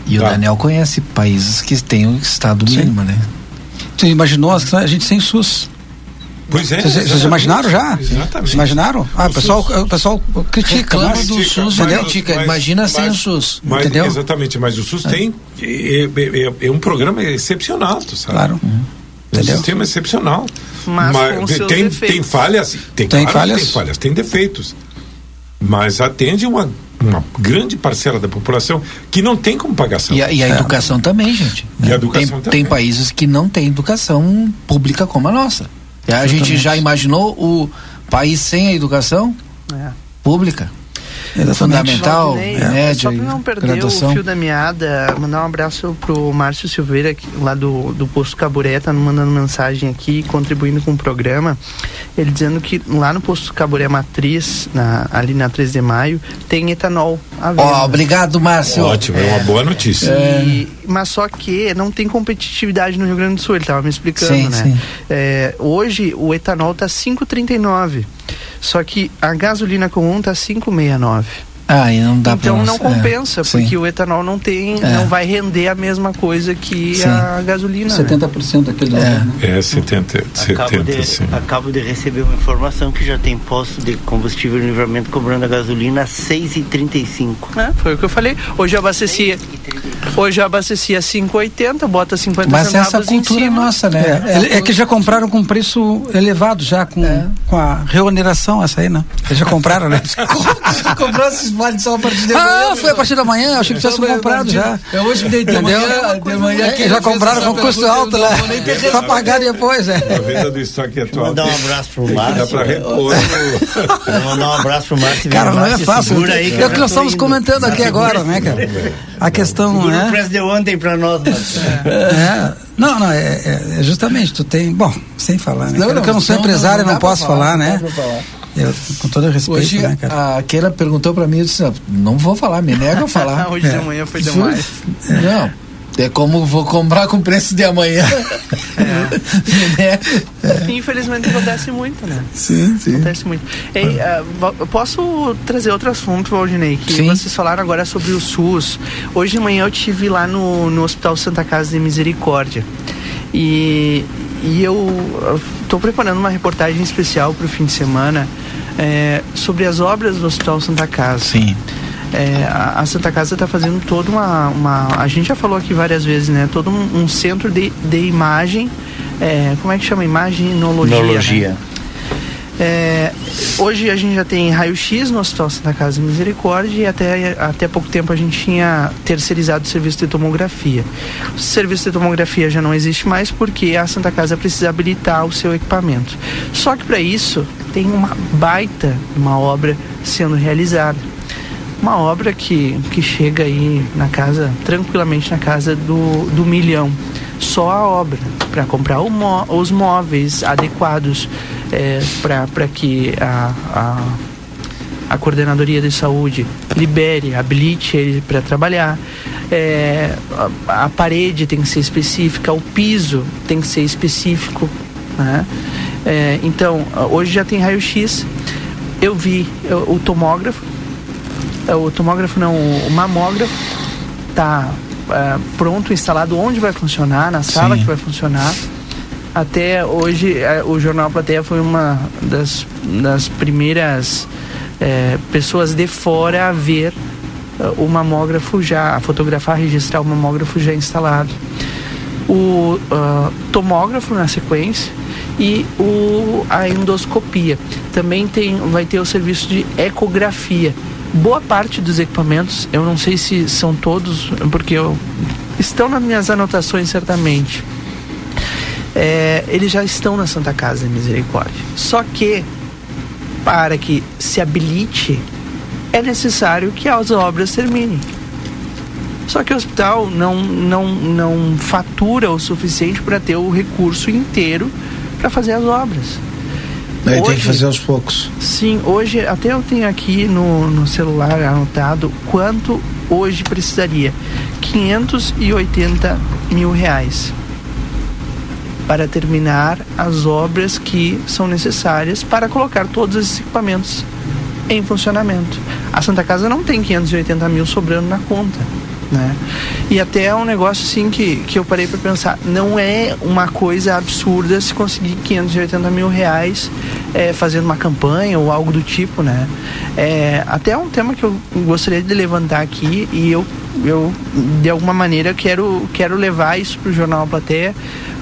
E tá? o Daniel conhece países que têm o Estado Sim. mínimo, né? Tu imaginou a gente sem SUS? Pois é. Vocês, vocês imaginaram já? Exatamente. Imaginaram? Ah, o pessoal, o pessoal critica, Reclama né? do SUS, entendeu? critica. Imagina sem o SUS, mas- entendeu? Exatamente, mas o SUS tem. É, é- é- é um programa excepcional, tu sabe? Claro. É um sistema excepcional. Mas com seus tem, defeitos. tem falhas, tem, Tem claro falhas? tem falhas, tem defeitos. Mas atende uma, uma grande parcela da população que não tem como pagar E a, e a É. educação também, gente. E a educação tem, também. tem países que não têm educação pública como a nossa. E a gente já imaginou o país sem a educação É. pública? Exatamente. Fundamental, Valdinei, média, Só para não perder graduação. o fio da meada, mandar um abraço pro Márcio Silveira, que- lá do, do Posto Caburé, tá mandando mensagem aqui, contribuindo com o programa. Ele dizendo que lá no Posto Caburé Matriz, na- ali na 3 de maio, tem etanol à venda. Ó, obrigado, Márcio. Ótimo, é uma boa notícia. E- mas só que não tem competitividade no Rio Grande do Sul, ele estava me explicando, Sim, né? sim. É, hoje o etanol tá 5,39. Só que a gasolina comum tá 5,69. Ah, e não dá Então pra não é, compensa, sim. porque o etanol não tem, É. não vai render a mesma coisa que Sim. a gasolina. né? 70% daquele É. É 70, Acabo 70 de, sim. acabo de receber uma informação que já tem posto de combustível em livramento cobrando a gasolina a 6,35. É, foi o que eu falei. Hoje eu abastecia. Hoje eu abastecia 5,80, bota 50 Mas centavos essa cultura em cima. nossa, né? É, é que já compraram com preço elevado já, com, É. com a reoneração essa aí, né? Já compraram, né? <laughs> Comprou esses vales só a partir de ah, foi a partir da manhã, achei que tivesse comprado já. Eu hoje me deitei de Entendeu? manhã, de manhã É, que já compraram com custo alto lá, pra pagar depois, é. A venda do estoque atual. Mandar um abraço pro Márcio. Dá pra repor. mandar um abraço pro Márcio. Cara, não é fácil. é o que nós estamos comentando aqui agora, né, cara? A questão, Segura o né? preço de ontem pra nós. É, não, não, é, é- é justamente, tu tem. Bom, sem falar, né? Não, não, eu não sou não, empresário, não não, posso falar, falar, não né? Eu, com todo respeito, Hoje né, cara? a Keila perguntou pra mim, eu disse, "Não, não vou falar, me nega a falar. <laughs> Hoje de É. manhã foi demais. Não, é como vou comprar com preço de amanhã. Me nega. <laughs> Infelizmente acontece muito, né? Sim, sim. Acontece muito. Ei, eu posso trazer outro assunto, Valdinei, que Sim. vocês falaram agora sobre o SUS. Hoje de manhã eu tive lá no, no Hospital Santa Casa de Misericórdia. E, e eu estou preparando uma reportagem especial para o fim de semana é, sobre as obras do Hospital Santa Casa. Sim. É, a, Santa Casa está fazendo toda uma, uma. A gente já falou aqui várias vezes, né? Todo um, um centro de, de imagem. é, como é que chama? Imaginologia. né? É, hoje a gente já tem raio-x no Hospital Santa Casa de Misericórdia e até, até pouco tempo a gente tinha terceirizado o serviço de tomografia. O serviço de tomografia já não existe mais porque a Santa Casa precisa habilitar o seu equipamento. Só que para isso tem uma baita uma obra sendo realizada. Uma obra que, que chega aí na casa, tranquilamente na casa do, do milhão. Só a obra, para comprar os móveis adequados é, para que a, a, a coordenadoria de saúde libere, habilite ele para trabalhar. É, a, a parede tem que ser específica, o piso tem que ser específico. né? É, então, hoje já tem raio-x. Eu vi o tomógrafo, é, o tomógrafo não, o mamógrafo está pronto, instalado onde vai funcionar, na sala Sim. que vai funcionar. Até hoje, eh, o Jornal Plateia foi uma das, das primeiras eh, pessoas de fora a ver eh, o mamógrafo já, a fotografar, registrar o mamógrafo já instalado. O ah, tomógrafo na sequência e o, a endoscopia. Também tem, vai ter o serviço de ecografia. Boa parte dos equipamentos, eu não sei se são todos, porque eu, estão nas minhas anotações certamente. É, eles já estão na Santa Casa de Misericórdia. Só que, para que se habilite, é necessário que as obras terminem. Só que o hospital não, não, não fatura o suficiente para ter o recurso inteiro para fazer as obras. Aí tem que Hoje- fazer aos poucos. Sim, hoje até eu tenho aqui no, no celular anotado quanto hoje precisaria. 580 mil reais para terminar as obras que são necessárias para colocar todos esses equipamentos em funcionamento. A Santa Casa não tem 580 mil sobrando na conta. Né? E até é um negócio assim que, que eu parei para pensar, não é uma coisa absurda se conseguir 580 mil reais é, fazendo uma campanha ou algo do tipo, né? É, até é um tema que eu gostaria de levantar aqui e eu, eu de alguma maneira quero, quero levar isso para o Jornal Plateia,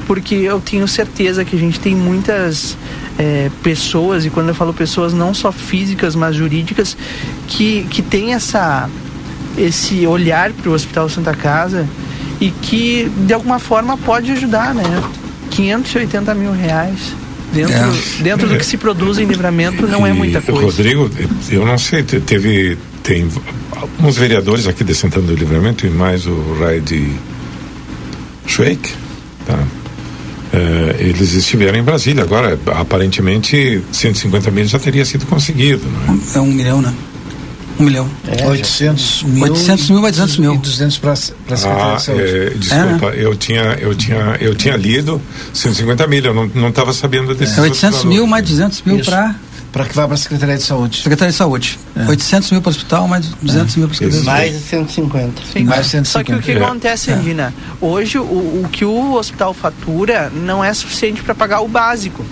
porque eu tenho certeza que a gente tem muitas é, pessoas, e quando eu falo pessoas não só físicas, mas jurídicas, que, que tem essa, esse olhar para o Hospital Santa Casa e que de alguma forma pode ajudar, né? 580 mil reais. Dentro, É. dentro do que se produz em livramento não é muita E, coisa. Rodrigo, eu não sei, te- teve tem alguns vereadores aqui de Santana do Livramento e mais o Raid Schweik, tá? É, eles estiveram em Brasília. Agora, aparentemente, 150 mil já teria sido conseguido, não é? É um milhão, né? Um milhão. É, 800 mil. 800 mil, 800 mil. E 200 para a Secretaria Ah, de Saúde. é, desculpa, eu tinha eu tinha eu tinha lido 150 mil, eu não não estava sabendo desses É outros 800 mil mais 200 mil para Para que vá para a Secretaria de Saúde. Secretaria de Saúde. 800 mil para o hospital, mais 200 mil para a Secretaria de Mais Saúde. de 150. Sim, Mais 150. Só que o que É. acontece, Regina? Hoje o, o que o hospital fatura não é suficiente para pagar o básico.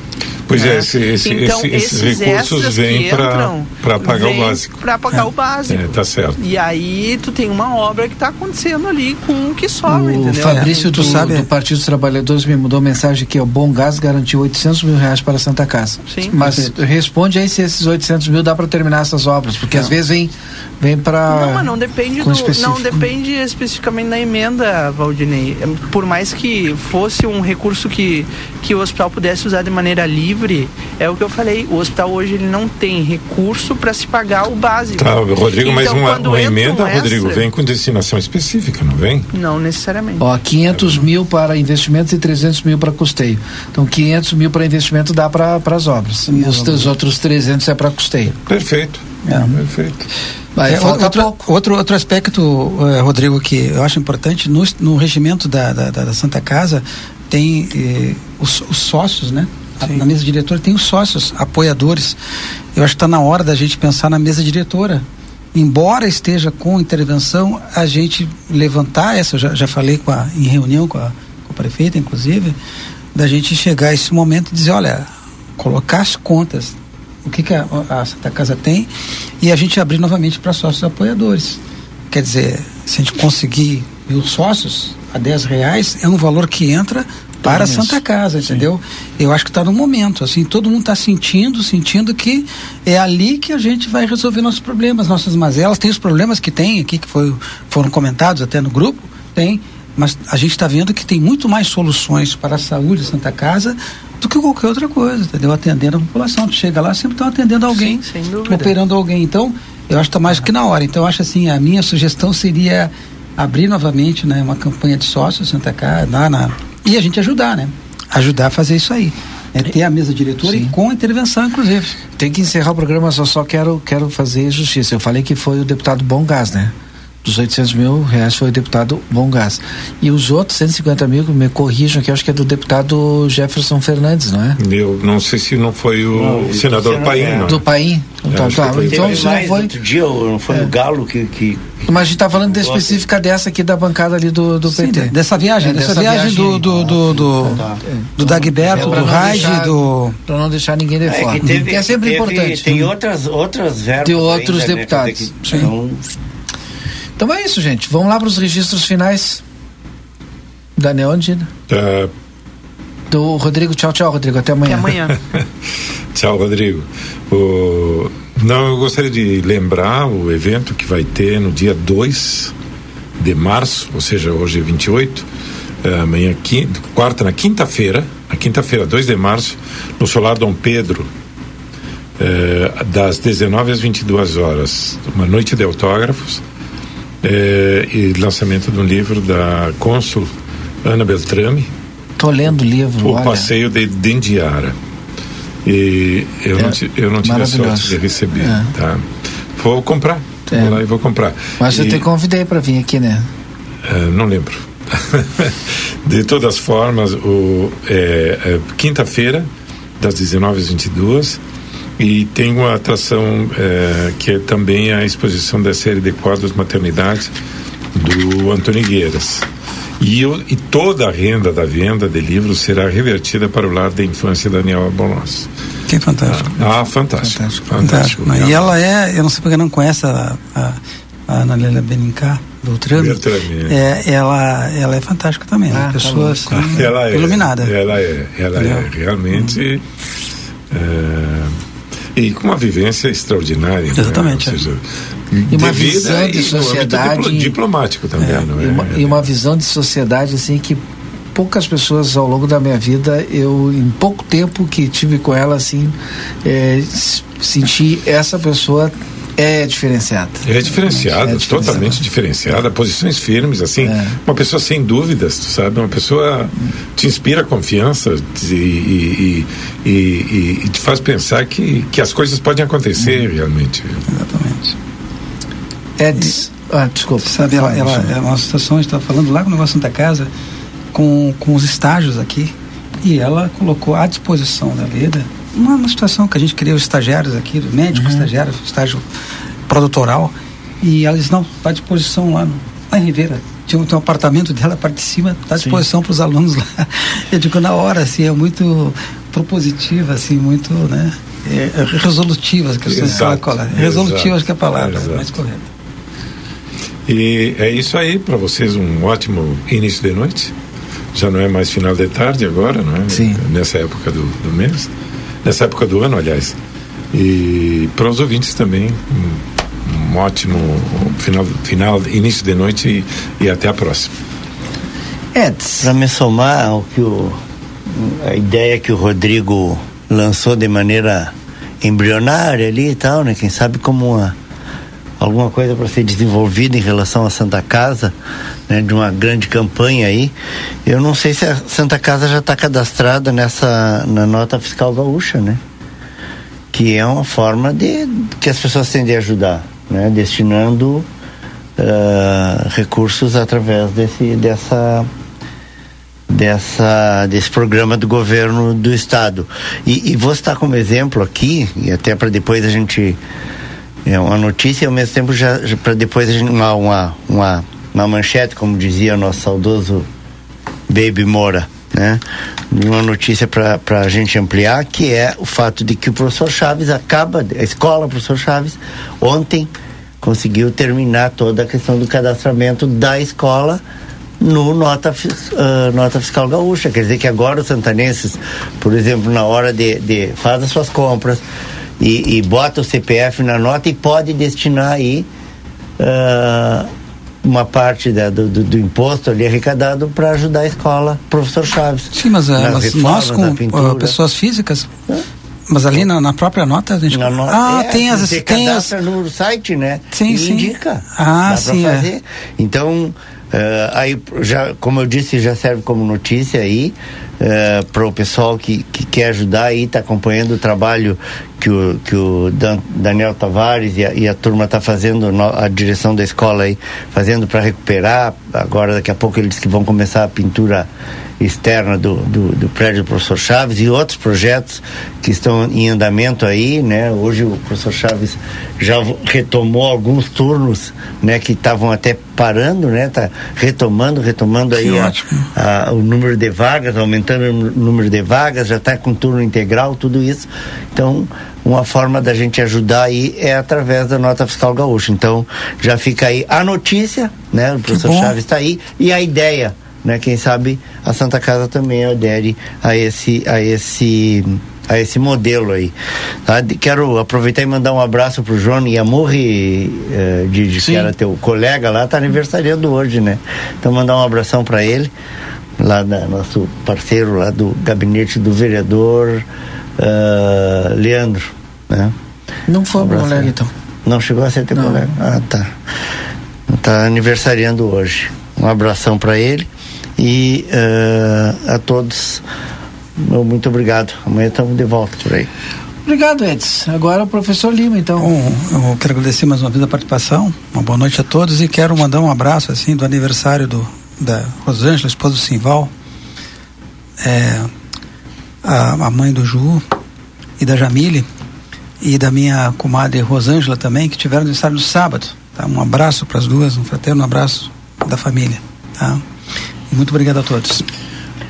Pois né? é, esse, esse, então, esse- esses, esses recursos vêm que para entram, para pagar o básico. Para pagar o básico. É, tá certo. E aí tu tem uma obra que está acontecendo ali com o que sobra, O entendeu? Fabrício Tu do, sabe- do Partido dos Trabalhadores me mandou mensagem que o Bom Gás garantiu 800 mil reais para a Santa Casa. Sim. Mas responde aí se esses 800 mil dá para terminar essas obras, porque às vezes vem, vem para. Não, mas não depende do, específico. não depende especificamente da emenda, Valdinei. É, Por mais que fosse um recurso que, que o hospital pudesse usar de maneira livre, é o que eu falei. O hospital hoje ele não tem recurso para se pagar o básico. Tá, Rodrigo, mas Então, uma, quando uma entra um emenda, extra- Rodrigo, vem com destinação específica, não vem? Não necessariamente. Ó, 500 mil para investimentos e 300 mil para custeio. Então, 500 mil para investimento dá para as obras. E os, os outros 300 é para custeio. Perfeito. É. Perfeito. Vai, É, falta outro, pouco. outro, outro aspecto, eh, Rodrigo, que eu acho importante, no, no regimento da, da, da- da Santa Casa, tem eh, os, os sócios, né? A- Na mesa diretora tem os sócios, apoiadores. Eu acho que está na hora da gente pensar na mesa diretora. Embora esteja com intervenção, a gente levantar essa, eu já, já falei com a, em reunião com a, com a prefeita, inclusive, da gente chegar a esse momento e dizer, olha, colocar as contas o que, que a, a Santa Casa tem e a gente abrir novamente para sócios apoiadores. Quer dizer, se a gente conseguir mil sócios a 10 reais, é um valor que entra para a. Santa Casa, entendeu? Eu acho que está no momento, assim, todo mundo está sentindo, sentindo que é ali que a gente vai resolver nossos problemas, nossas mazelas. Tem os problemas que tem aqui, que foi, foram comentados até no grupo, tem, mas a gente está vendo que tem muito mais soluções para a saúde de Santa Casa do que qualquer outra coisa, entendeu? Atendendo a população. Tu chega lá, sempre estão atendendo alguém, Sim, operando alguém. Então, eu acho que está mais do que na hora. Então, eu acho assim, a minha sugestão seria abrir novamente né, uma campanha de sócios Santa Casa, lá na, e a gente ajudar, né? Ajudar a fazer isso aí. É ter a mesa diretora e com intervenção, inclusive. Tem que encerrar o programa, só só quero, quero fazer justiça. Eu falei que foi o deputado Bom Gás, né? Dos 800 mil reais foi o deputado Bom Gás. E os outros 150 mil, me corrijam, que acho que é do deputado Jefferson Fernandes, não é? Eu não sei se não foi o Não, senador isso não Paim, é. não. Do Paim? Então, tá, foi. então se não foi. outro dia, não foi o Galo que, que Mas a gente tá falando da específica dessa aqui da bancada ali do, do Sim, PT. dessa viagem, É, dessa, dessa viagem, do, viagem. do, do, do, Tá. do Dagberto, É, do Raid, do. Pra não deixar ninguém de É fora. que teve, que é sempre teve- importante. Tem outras, outras verbas. De outros né, deputados. que- Então, Então é isso, gente. Vamos lá para os registros finais. Daniel Andina. Tá, Do Rodrigo. Tchau, tchau, Rodrigo. Até amanhã. Até amanhã. <laughs> Tchau, Rodrigo. O... Não, eu gostaria de lembrar o evento que vai ter no dia 2 de março, ou seja, hoje é 28, eh, amanhã, quinta, quarta, na quinta-feira, na quinta-feira, 2 de março, no Solar Dom Pedro, eh, das 19 às 22 horas, uma noite de autógrafos eh, e lançamento de um livro da cônsul Ana Beltrame, Tô lendo o livro. o olha. passeio de Dendiara. E eu, É não, eu não tive a sorte de receber, É. tá? Vou comprar. É. Vou lá e vou comprar. Mas eu E, te convidei para vir aqui, né? eh, não lembro. <laughs> de todas formas, o, é, é quinta-feira, das 19 às 22 e tem uma atração eh, que é também a exposição da série de quadros Maternidade do Antônio Gueiras. E, eu, e toda a renda da venda de livros será revertida para o lar da infância Daniel Albonoz. Que fantástico. Ah, fantástico. Fantástico. fantástico. fantástico. E ela é, eu não sei porque não conhece a, a, a Ana Leila Benincá, Beltrame. É, ela, ela é fantástica também. Ah, Pessoa tá assim, ela é, iluminada. Ela é, ela é realmente. É, e com uma vivência extraordinária. Exatamente. Né? Ou seja, e uma visão de sociedade diplomático também, é, não é? E uma, e uma visão de sociedade assim que poucas pessoas ao longo da minha vida eu em pouco tempo que tive com ela assim é, senti essa pessoa é diferenciada. É diferenciada, é totalmente diferenciada, posições firmes, assim, é. uma pessoa sem dúvidas, tu sabe, uma pessoa te inspira confiança e, e, e, e, te faz pensar que, que as coisas podem acontecer realmente. Exatamente. Eds, ah, desculpa. Sabe, ela, ela, é uma situação, a gente estava falando lá com o negócio da casa, com, com os estágios aqui, e ela colocou à disposição da Leda uma, uma situação que a gente queria os estagiários aqui, médicos, uhum. estagiários, estágio produtoral, e ela disse, não, está à disposição lá, no, lá em Ribeira. Tinha um, um apartamento dela a parte de cima, está à disposição para os alunos lá. <laughs> Eu digo, na hora, assim, é muito propositiva, assim, muito, né, é, é resolutiva, as questões exato, que ela Resolutiva, acho que é a palavra exato. mais correta. E é isso aí, para vocês um ótimo início de noite. Já não é mais final de tarde agora, não é? Sim. Nessa época do, do mês. Nessa época do ano, aliás. E para os ouvintes também, um, um ótimo final, final, início de noite e, e até a próxima. Eds. Para me somar ao que o, a ideia que o Rodrigo lançou de maneira embrionária ali e tal, né? Quem sabe como uma alguma coisa para ser desenvolvida em relação à Santa Casa, né, de uma grande campanha aí. Eu não sei se a Santa Casa já está cadastrada nessa na nota fiscal gaúcha, né? Que é uma forma de que as pessoas têm de ajudar, né? Destinando uh, recursos através desse dessa dessa desse programa do governo do estado e, e vou estar como exemplo aqui e até para depois a gente é uma notícia e ao mesmo tempo já, já para depois a gente uma, uma, uma, uma manchete, como dizia nosso saudoso Baby Moura, né? Uma notícia para a gente ampliar, que é o fato de que o professor Chaves acaba, a escola professor Chaves, ontem conseguiu terminar toda a questão do cadastramento da escola no nota, uh, nota fiscal gaúcha. Quer dizer que agora os santanenses, por exemplo, na hora de, de as suas compras, e, e bota o CPF na nota e pode destinar aí uh, uma parte da, do, do, do, imposto ali arrecadado para ajudar a escola, professor Chaves. Sim, mas, é, mas nós com uh, pessoas físicas. Mas ali na, na, própria nota a gente. Na nota, ah, é, tem as. Tem as... no site, né? Sim, e sim. indica. Ah, sim. É. Então, Uh, aí, já, como eu disse, já serve como notícia aí uh, para o pessoal que, que quer ajudar aí, está acompanhando o trabalho que o, que o Dan, Daniel Tavares e a, e a turma está fazendo, no, a direção da escola aí, fazendo para recuperar. Agora, daqui a pouco, eles que vão começar a pintura externa do, do, do, prédio do professor Chaves e outros projetos que estão em andamento aí, né? Hoje o professor Chaves já retomou alguns turnos, né? Que estavam até parando, né? Tá retomando, retomando aí a, a, o número de vagas, aumentando o número de vagas, já está com turno integral, tudo isso. Então, uma forma da gente ajudar aí é através da nota fiscal gaúcha. Então, já fica aí a notícia, né? O professor Chaves está aí e a ideia né? Quem sabe a Santa Casa também adere a esse, a esse a esse modelo aí. Tá? Quero aproveitar e mandar um abraço pro João Yamurri, eh, de, de que era teu colega lá, tá aniversariando hoje, né? Então mandar um abração para ele, lá da nosso parceiro lá do gabinete do vereador uh, Leandro, né? Não foi um colega então. Não chegou a ser teu colega. Ah, tá. Tá aniversariando hoje. Um abração para ele. E uh, a todos, muito obrigado. Amanhã estamos de volta por aí. Obrigado, Edson. Agora o professor Lima, então. Bom, eu quero agradecer mais uma vez a participação. Uma boa noite a todos e quero mandar um abraço assim do aniversário do da Rosângela, esposa do Simval, é, a, a mãe do Ju e da Jamile e da minha comadre Rosângela também, que tiveram aniversário no sábado. Tá? Um abraço para as duas, um fraterno abraço da família. Tá? Muito obrigado a todos.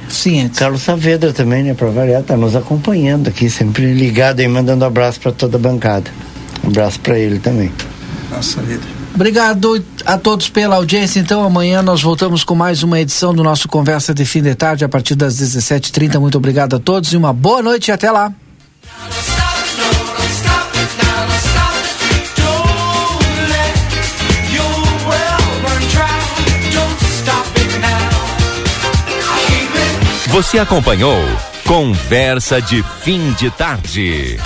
Sim, Carlos Saavedra também, né, para variar, tá nos acompanhando aqui, sempre ligado e mandando abraço para toda a bancada. Um abraço para ele também. Nossa vida. Obrigado a todos pela audiência. Então, amanhã nós voltamos com mais uma edição do nosso Conversa de Fim de Tarde a partir das 17h30. Muito obrigado a todos e uma boa noite e até lá. Você acompanhou Conversa de Fim de Tarde.